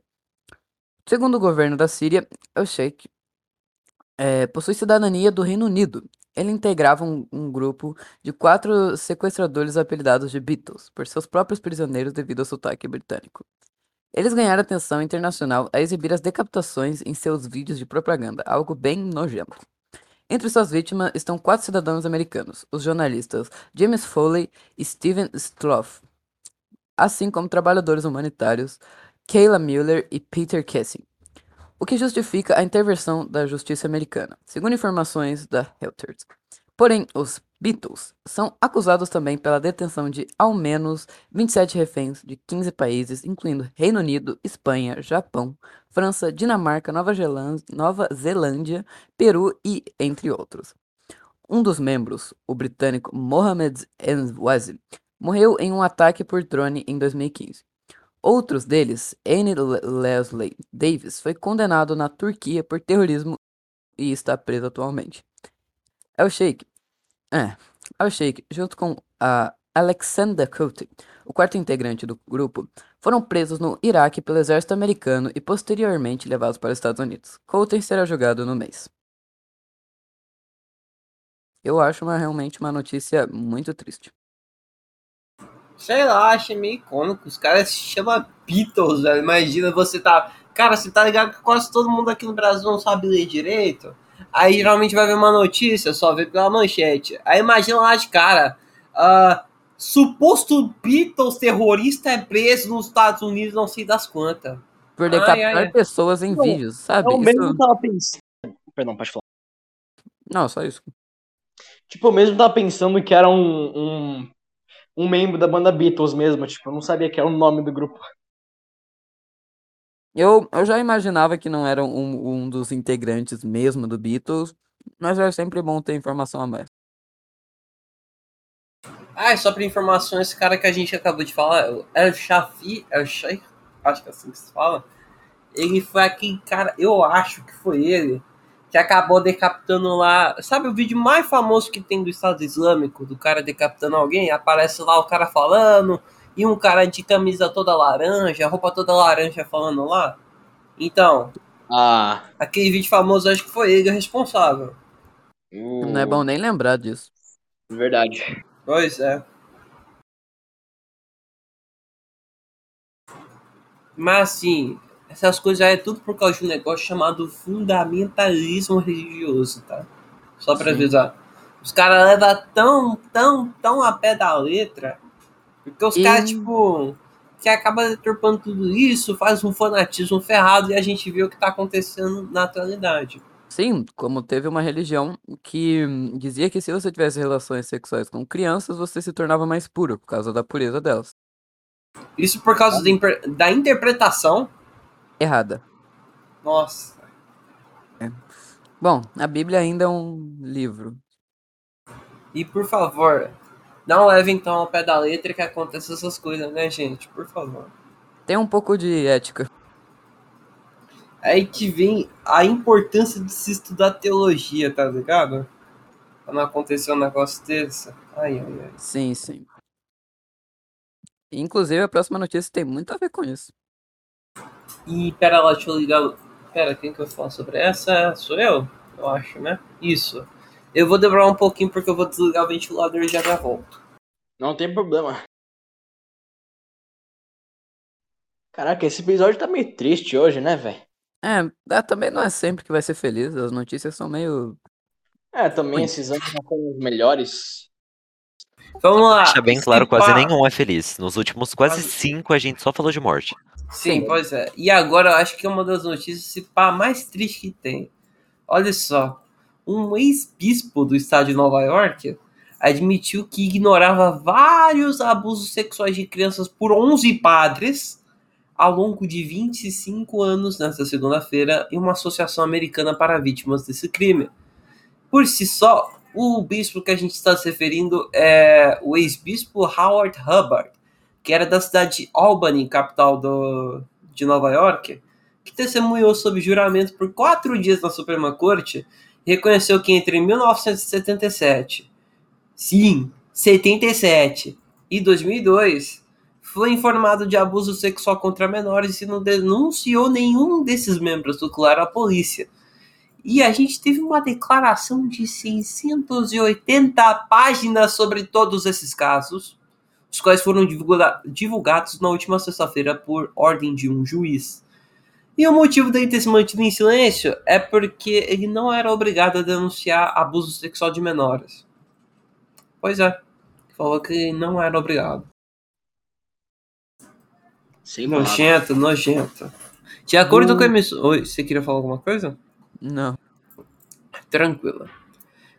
Segundo o governo da Síria, el-Sheikh é, possui cidadania do Reino Unido. Ele integrava um, um, grupo de quatro sequestradores apelidados de Beatles, por seus próprios prisioneiros devido ao sotaque britânico. Eles ganharam atenção internacional a exibir as decapitações em seus vídeos de propaganda, algo bem nojento. Entre suas vítimas estão quatro cidadãos americanos, os jornalistas James Foley e Steven Sloth, assim como trabalhadores humanitários Kayla Mueller e Peter Kessing, o que justifica a intervenção da justiça americana, segundo informações da Reuters. Porém, os Beatles são acusados também pela detenção de ao menos 27 reféns de 15 países, incluindo Reino Unido, Espanha, Japão, França, Dinamarca, Nova, Nova Zelândia, Peru e entre outros. Um dos membros, o britânico Mohamed Enwazi, morreu em um ataque por drone em 2015. Outros deles, Anne Leslie Davis, foi condenado na Turquia por terrorismo e está preso atualmente. El Sheikh é, Al-Sheikh, junto com a Alexander Cote, o quarto integrante do grupo, foram presos no Iraque pelo exército americano e posteriormente levados para os Estados Unidos. Coulter será julgado no mês. Eu acho uma, realmente uma notícia muito triste. Sei lá, achei meio icônico. Os caras se chamam Beatles, velho. Imagina você tá. Cara, você tá ligado que quase todo mundo aqui no Brasil não sabe ler direito? Aí geralmente vai ver uma notícia, só vê pela manchete. Aí imagina lá de cara, uh, suposto Beatles terrorista é preso nos Estados Unidos, não sei das quantas. Por decapitar pessoas em não, vídeos, sabe? Eu mesmo isso... tava pensando. Perdão, pode falar. Não, só isso. Tipo, eu mesmo tava pensando que era um, um, um membro da banda Beatles mesmo, tipo, eu não sabia que era o nome do grupo. Eu, eu já imaginava que não era um, um dos integrantes mesmo do Beatles, mas é sempre bom ter informação a mais. Ah, só para informação, esse cara que a gente acabou de falar, o El Shafi, El Sheikh, acho que é assim que se fala, ele foi aquele cara, eu acho que foi ele, que acabou decapitando lá. Sabe o vídeo mais famoso que tem do Estado Islâmico, do cara decapitando alguém? Aparece lá o cara falando, e um cara de camisa toda laranja, roupa toda laranja falando lá. Então, ah. aquele vídeo famoso acho que foi ele o responsável. Uh. Não é bom nem lembrar disso. Verdade. Pois é. Mas assim, essas coisas aí é tudo por causa de um negócio chamado fundamentalismo religioso, tá? Só pra Sim. avisar. Os caras levam tão, tão, tão a pé da letra porque os e... caras, tipo, que acaba deturpando tudo isso, faz um fanatismo ferrado e a gente vê o que tá acontecendo na atualidade. Sim, como teve uma religião que dizia que se você tivesse relações sexuais com crianças, você se tornava mais puro, por causa da pureza delas. Isso por causa da, da interpretação errada. Nossa. É. Bom, a Bíblia ainda é um livro. E por favor, não leve então ao pé da letra que aconteça essas coisas, né, gente? Por favor. Tem um pouco de ética. Aí que vem a importância de se estudar teologia, tá ligado? Pra não acontecer um negócio desse. Ai, ai, ai. Sim, sim. Inclusive, a próxima notícia tem muito a ver com isso. E pera lá, deixa eu ligar. Pera, quem que eu falo sobre essa? Sou eu? Eu acho, né? Isso. Eu vou demorar um pouquinho porque eu vou desligar o ventilador e já já volto. Não tem problema. Caraca, esse episódio tá meio triste hoje, né, velho? É, também não é sempre que vai ser feliz, as notícias são meio. É, também esses anos não foram os melhores. Vamos lá. Deixa bem claro, quase nenhum é feliz. Nos últimos quase cinco a gente só falou de morte. Sim, pois é. E agora eu acho que é uma das notícias se pá, mais triste que tem. Olha só um ex-bispo do estado de Nova York admitiu que ignorava vários abusos sexuais de crianças por 11 padres ao longo de 25 anos nesta segunda-feira em uma associação americana para vítimas desse crime. Por si só, o bispo que a gente está se referindo é o ex-bispo Howard Hubbard, que era da cidade de Albany, capital do, de Nova York, que testemunhou sob juramento por quatro dias na Suprema Corte, reconheceu que entre 1977, sim, 77 e 2002, foi informado de abuso sexual contra menores e não denunciou nenhum desses membros do clã à polícia. E a gente teve uma declaração de 680 páginas sobre todos esses casos, os quais foram divulgados na última sexta-feira por ordem de um juiz. E o motivo dele ter se mantido em silêncio é porque ele não era obrigado a denunciar abuso sexual de menores. Pois é, falou que não era obrigado. Sem Nojento, nojento. De acordo com a emissora. Oi, você queria falar alguma coisa? Não. Tranquila.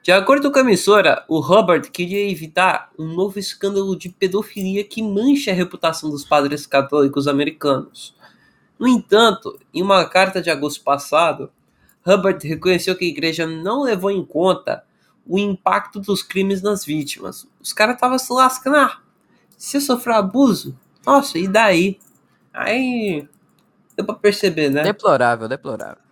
De acordo com a emissora, o Hubbard queria evitar um novo escândalo de pedofilia que manche a reputação dos padres católicos americanos. No entanto, em uma carta de agosto passado, Hubbard reconheceu que a igreja não levou em conta o impacto dos crimes nas vítimas. Os caras estavam se lascando. Ah, você sofreu abuso? Nossa, e daí? Aí deu pra perceber, né? Deplorável, deplorável.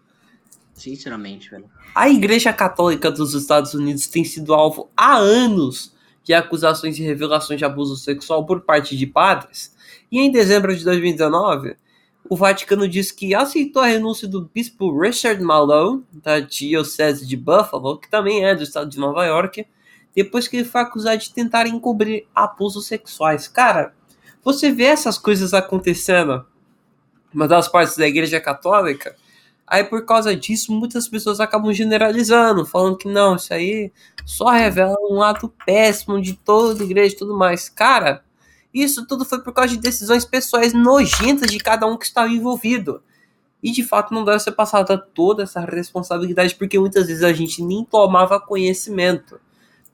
Sinceramente, velho. A Igreja Católica dos Estados Unidos tem sido alvo há anos de acusações e revelações de abuso sexual por parte de padres. E em dezembro de 2019, o Vaticano disse que aceitou a renúncia do bispo Richard Malone, da Diocese de Buffalo, que também é do estado de Nova York, depois que ele foi acusado de tentar encobrir abusos sexuais. Cara, você vê essas coisas acontecendo uma das partes da Igreja Católica, Aí por causa disso, muitas pessoas acabam generalizando, falando que não, isso aí só revela um ato péssimo de toda a igreja e tudo mais. Cara, isso tudo foi por causa de decisões pessoais nojentas de cada um que estava envolvido. E de fato não deve ser passada toda essa responsabilidade, porque muitas vezes a gente nem tomava conhecimento.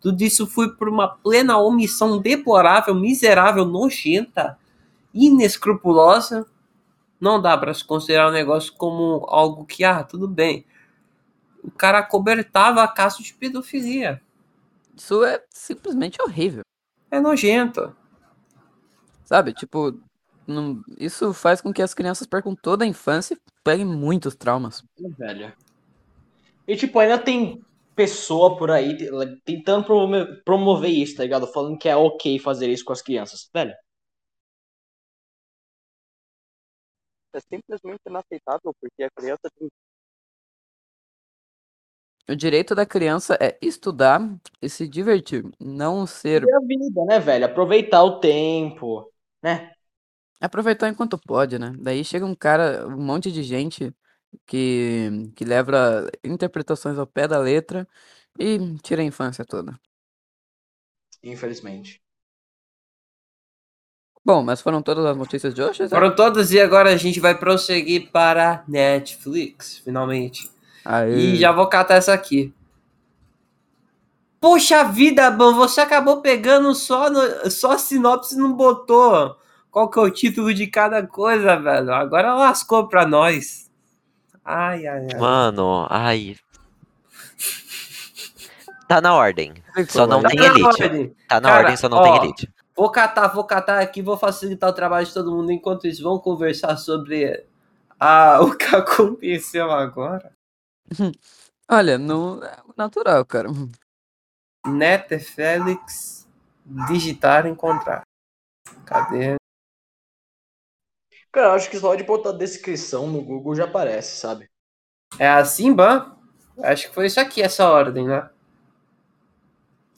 Tudo isso foi por uma plena omissão deplorável, miserável, nojenta, inescrupulosa não dá para se considerar o negócio como algo que, ah, tudo bem. O cara cobertava a caso de pedofilia. Isso é simplesmente horrível. É nojento. Sabe, tipo, não, isso faz com que as crianças percam toda a infância e peguem muitos traumas. Velho. E tipo, ainda tem pessoa por aí tentando promover, promover isso, tá ligado? Falando que é ok fazer isso com as crianças. Velho, é simplesmente inaceitável, porque a criança tem. O direito da criança é estudar e se divertir, não ser. É a vida, né, velho? Aproveitar o tempo, né? Aproveitar enquanto pode, né? Daí chega um cara, um monte de gente que, que leva interpretações ao pé da letra e tira a infância toda. Infelizmente. Bom, mas foram todas as notícias de hoje? Zé? Foram todas e agora a gente vai prosseguir para Netflix, finalmente. Aê. E já vou catar essa aqui. Poxa vida, bom, você acabou pegando só, no, só a sinopse e não botou qual que é o título de cada coisa, velho. Agora lascou pra nós. Ai, ai, ai. Mano, ai. Tá na ordem. Só não Tá tem elite. ordem. Tá na Cara, ordem, só não ó, tem elite. Vou catar, vou catar aqui, vou facilitar o trabalho de todo mundo. Enquanto isso, vamos conversar sobre a, o que aconteceu agora. Olha, no é natural, cara. Netflix digitar encontrar. Cadê? Cara, eu acho que só de botar descrição no Google já aparece, sabe? É assim, Ban? Acho que foi isso aqui, essa ordem, né?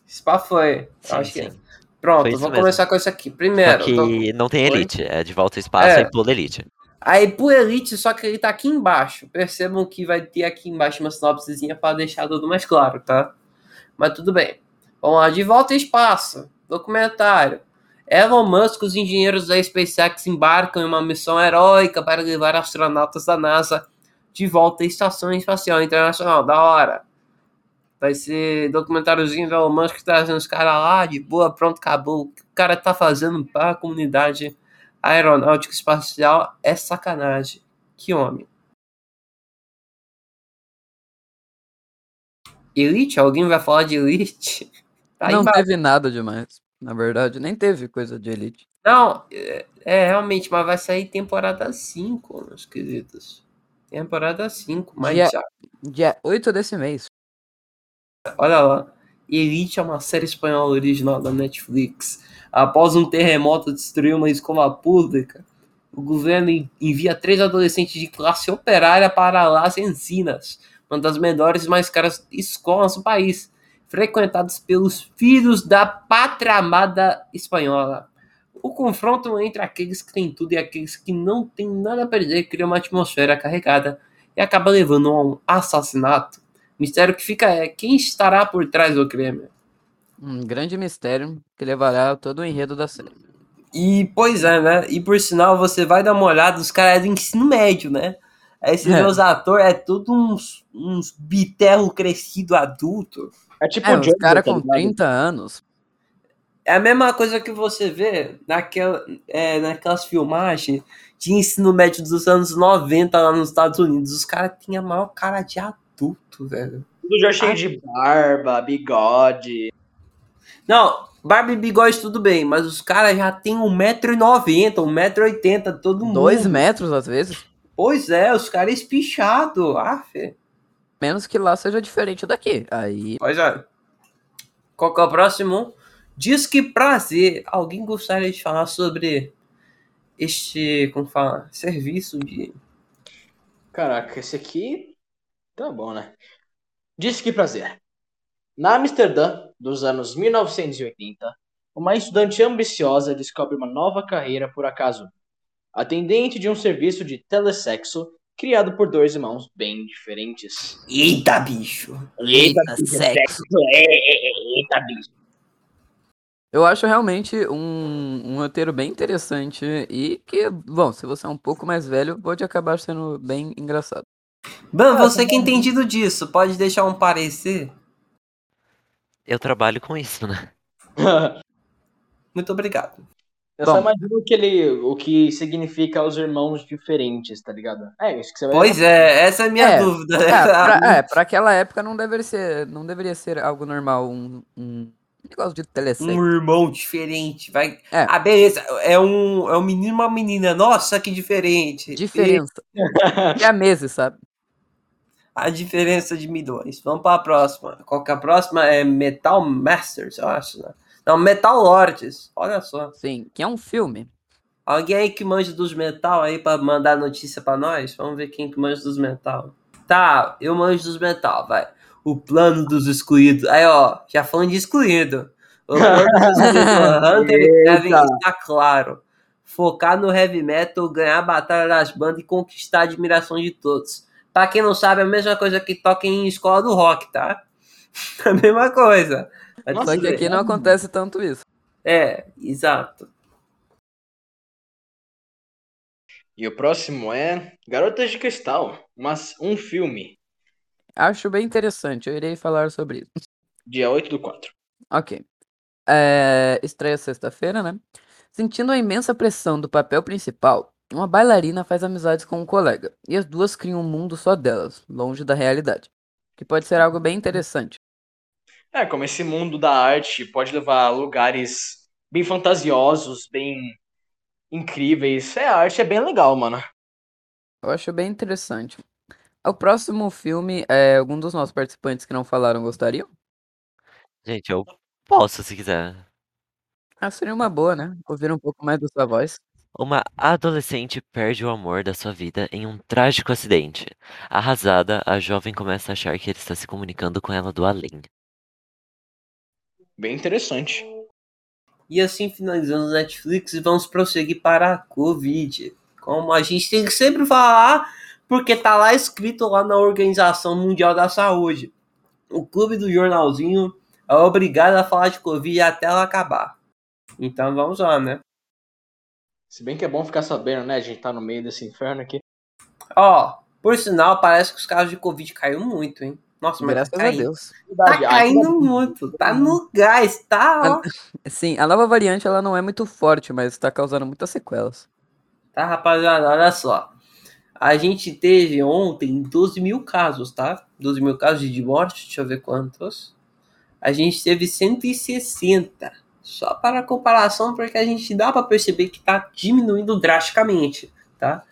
Spa foi. Sim, acho que sim. Pronto, vou mesmo. começar com isso aqui. Só Primeiro, que tô- não tem elite. É de volta ao espaço É. e pula elite. Aí pro Elite, só que ele tá aqui embaixo. Percebam que vai ter aqui embaixo uma sinopsezinha para deixar tudo mais claro, tá? Mas tudo bem. Vamos lá, de volta ao espaço. Documentário. Elon Musk, os engenheiros da SpaceX embarcam em uma missão heróica para levar astronautas da NASA de volta à Estação Espacial Internacional. Da hora. Vai ser documentáriozinho do Elon Musk trazendo os caras lá, de boa, pronto, acabou. O que o cara tá fazendo para a comunidade aeronáutica espacial é sacanagem. Que homem. Elite? Alguém vai falar de Elite? Tá não embaixo. teve nada demais. na verdade. Nem teve coisa de Elite. Não, é, é, realmente, mas vai sair temporada 5, meus queridos. Temporada 5, mas Dia- já. Dia 8 desse mês. Olha lá. Elite é uma série espanhola original da Netflix. Após um terremoto destruir uma escola pública, o governo en- envia três adolescentes de classe operária para Las Encinas, uma das melhores e mais caras escolas do país, frequentadas pelos filhos da pátria amada espanhola. O confronto entre aqueles que têm tudo e aqueles que não têm nada a perder cria uma atmosfera carregada e acaba levando a um assassinato. O mistério que fica é quem estará por trás do crime. Um grande mistério que levará todo o enredo da série. E, pois é, né? E por sinal, você vai dar uma olhada, os caras é do ensino médio, né? Aí esses É. meus atores é tudo uns, uns bitello crescido adulto. É tipo É, o os Django, caras tá com ligado? 30 anos. É a mesma coisa que você vê naquela, é, naquelas filmagens de ensino médio dos anos 90 lá nos Estados Unidos. Os caras tinham a maior cara de adulto, velho. Tudo já cheio de barba, bigode. Não, Barbie e bigode tudo bem, mas os caras já tem 1,90m, 1,80m, todo mundo. 2 metros às vezes. Pois é, os caras espichados. Ah, fê. Menos que lá seja diferente daqui. Aí. Pois é. Qual que é o próximo? Diz que prazer. Alguém gostaria de falar sobre este, como fala, serviço de... Caraca, esse aqui tá bom, né? Disse que prazer. Na Amsterdã, dos anos 1980, uma estudante ambiciosa descobre uma nova carreira por acaso. Atendente de um serviço de telesexo criado por dois irmãos bem diferentes. Eita, bicho. Eita, sexo. Eita, bicho. Eu acho realmente um, um roteiro bem interessante e que, bom, se você é um pouco mais velho, pode acabar sendo bem engraçado. Ban, você que é entendido disso, pode deixar um parecer? Eu trabalho com isso, né? Muito obrigado. Eu Bom. só imagino o que, ele, o que significa os irmãos diferentes, tá ligado? É, isso que você vai Pois é, essa é a minha É, dúvida. É, pra, é, pra aquela época não deveria ser, não deveria ser algo normal, um, um negócio de. Um irmão diferente, vai. É. Ah, beleza. É um, é um menino e uma menina. Nossa, que diferente. Diferença. Que é meses, sabe? A diferença de milhões. Vamos para a próxima. Qual que é a próxima? É Metal Masters, eu acho, né? Não, Metal Lords. Olha só. Sim, que é um filme. Alguém aí que manja dos metal aí para mandar notícia para nós? Vamos ver quem que manja dos metal. Tá, eu manjo dos metal, vai. O plano dos excluídos. Aí, ó, já falando de excluído. O plano dos excluídos. Hunter e Kevin Eita. está claro. Focar no heavy metal, ganhar a batalha das bandas e conquistar a admiração de todos. Pra quem não sabe, é a mesma coisa que toca em escola do rock, tá? A mesma coisa. Nossa, Só que aqui não acontece tanto isso. É, exato. E o próximo é Garotas de Cristal, mas um filme, Acho bem interessante, eu irei falar sobre isso. dia 8 do 4. Ok. É, estreia sexta-feira, né? Sentindo a imensa pressão do papel principal, uma bailarina faz amizades com um colega, e as duas criam um mundo só delas, longe da realidade. Que pode ser algo bem interessante. É, como esse mundo da arte pode levar a lugares bem fantasiosos, bem incríveis. É, a arte é bem legal, mano. Eu acho bem interessante. O próximo filme, é, algum dos nossos participantes que não falaram gostariam? Gente, eu posso se quiser. Ah, seria uma boa, né? Ouvir um pouco mais da sua voz. Uma adolescente perde o amor da sua vida em um trágico acidente. Arrasada, a jovem começa a achar que ele está se comunicando com ela do além. Bem interessante. E assim finalizamos o Netflix e vamos prosseguir para a Covid. Como a gente tem que sempre falar, porque tá lá escrito lá na Organização Mundial da Saúde. O clube do jornalzinho é obrigado a falar de Covid até ela acabar. Então vamos lá, né? Se bem que é bom ficar sabendo, né? A gente tá no meio desse inferno aqui. Ó, por sinal, parece que os casos de Covid caiu muito, hein? Nossa, mas Graças tá a caindo. Deus. Tá caindo muito, tá no gás, tá, ó. Sim, a nova variante ela não é muito forte, mas está causando muitas sequelas. Tá, rapaziada, olha só. A gente teve ontem 12 mil casos, tá? 12 mil casos de morte, deixa eu ver quantos. A gente teve 160 Só para comparação, porque a gente dá para perceber que está diminuindo drasticamente, tá?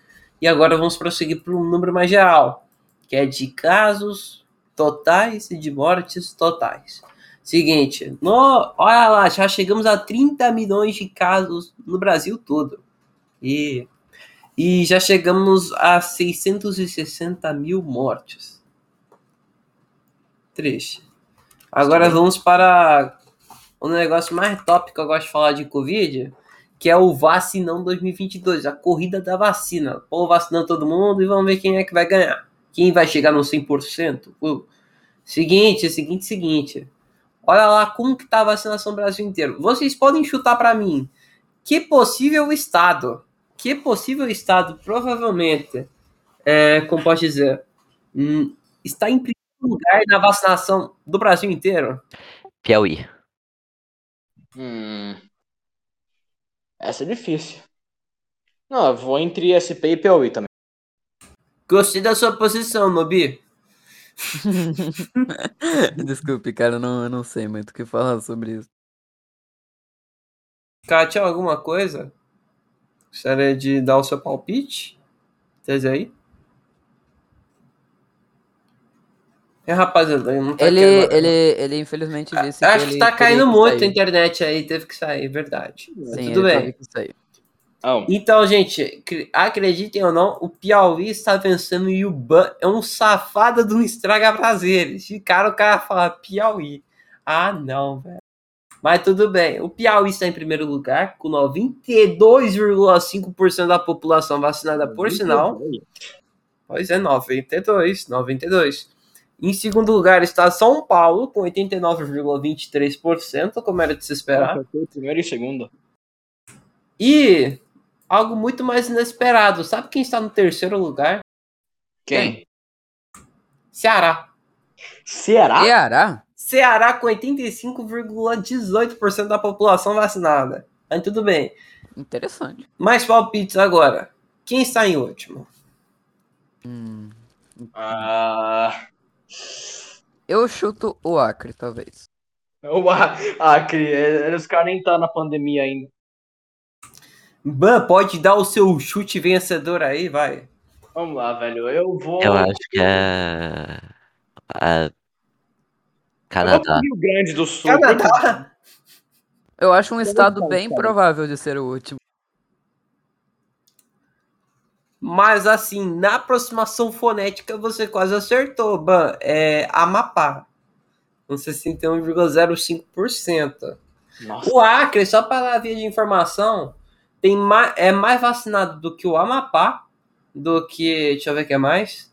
E agora vamos prosseguir para um número mais geral, que é de casos totais e de mortes totais. Seguinte, no, olha lá, já chegamos a 30 milhões de casos no Brasil todo. E, e já chegamos a 660 mil mortes. Triste. Agora vamos para o negócio mais top que eu gosto de falar de Covid, que é o Vacinão 2022, a corrida da vacina. Povo vacinando todo mundo e vamos ver quem é que vai ganhar. Quem vai chegar no 100%? Uh. Seguinte, seguinte, seguinte. Olha lá como que tá a vacinação no Brasil inteiro. Vocês podem chutar para mim que possível estado, que possível estado provavelmente, é, como posso dizer, hum, está em primeiro lugar na vacinação do Brasil inteiro? Piauí. Hum. Essa é difícil. Não, eu vou entre SP e Piauí também. Gostei da sua posição, Nobi. Desculpe, cara, eu não, eu não sei muito o que falar sobre isso. Kátia, alguma coisa? Gostaria de dar o seu palpite? Tese aí? É, rapaziada, ele não tá Ele, ele, ele infelizmente disse Acho que que ele tá caindo muito a internet aí, teve que sair, verdade. Sim, tudo bem. teve que sair. Oh, Então, gente, cre- acreditem ou não, o Piauí está vencendo e o Ban é um safado de um estraga prazeres. De cara o cara fala Piauí. Ah, não, velho. Mas tudo bem. O Piauí está em primeiro lugar, com 92,5% da população vacinada por sinal. Pois é, 92, 92. Em segundo lugar está São Paulo, com 89,23%, como era de se esperar. Primeiro e segundo. E algo muito mais inesperado. Sabe quem está no terceiro lugar? Quem? Ceará. Ceará? Ceará? Ceará com 85,18% da população vacinada. Mas tudo bem. Interessante. Mais palpites agora. Quem está em último? Hum, Ah, eu chuto o Acre, talvez. o Acre, é, os caras nem tá na pandemia ainda. Ban, pode dar o seu chute vencedor aí, vai. Vamos lá, velho. Eu vou. Eu acho que é. é Canadá. Rio Grande do Sul. Canadá. Eu acho um estado bem provável de ser o último. Mas assim, na aproximação fonética você quase acertou, Ban. É Amapá. Com 61,05%. Nossa. O Acre, só para a via de informação, tem mais, é mais vacinado do que o Amapá, do que. Deixa eu ver o que é mais.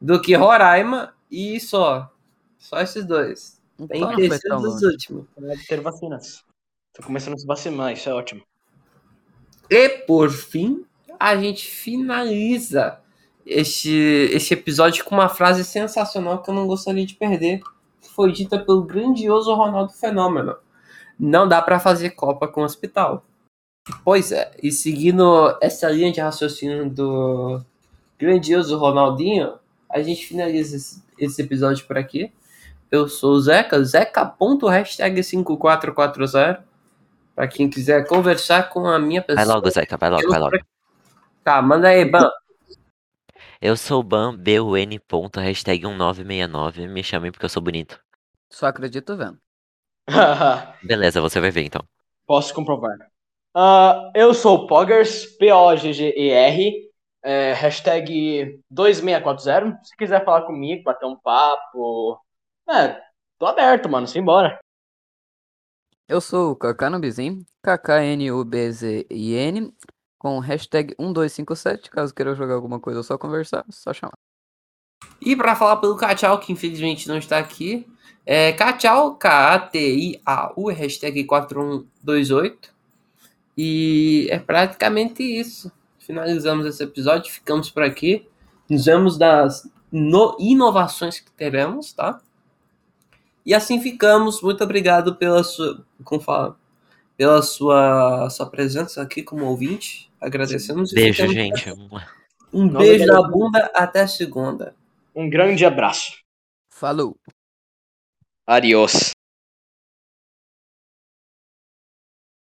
Do que Roraima e só. Só esses dois. Tem Então terceiro dos últimos. Pode ter vacinas. Tô começando a se vacinar, isso é ótimo. E por fim, a gente finaliza este, este episódio com uma frase sensacional que eu não gostaria de perder. Que foi dita pelo grandioso Ronaldo Fenômeno. Não dá para fazer Copa com hospital. Pois é, e seguindo essa linha de raciocínio do grandioso Ronaldinho, a gente finaliza esse, esse episódio por aqui. Eu sou o Zeca, zeca.hashtag5440. Pra quem quiser conversar com a minha pessoa. Vai logo, Zeca, vai logo, vai logo. Tá, manda aí, Ban. Eu sou ban, BUN, ponto, hashtag 1969. Me chamem porque eu sou bonito. Só acredito vendo. Beleza, você vai ver então. Posso comprovar. Ah, eu sou o Poggers, P-O-G-G-E-R, é, hashtag 2640. Se quiser falar comigo, bater um papo. É, tô aberto, mano. Simbora. Eu sou o Kakanubizin, KKNUBZIN, com hashtag 1257. Caso queira jogar alguma coisa ou só conversar, é só chamar. E pra falar pelo Cachau, que infelizmente não está aqui, é Cachau, K-A-T-I-A-U, hashtag 4128. E é praticamente isso. Finalizamos esse episódio, ficamos por aqui. Nos vemos das no- inovações que teremos, tá? E assim ficamos. Muito obrigado pela sua, como fala, pela sua, sua presença aqui como ouvinte. Agradecemos. e Beijo, gente. Um Não, beijo na obrigado. bunda. Até segunda. Um grande abraço. Falou! Adiós.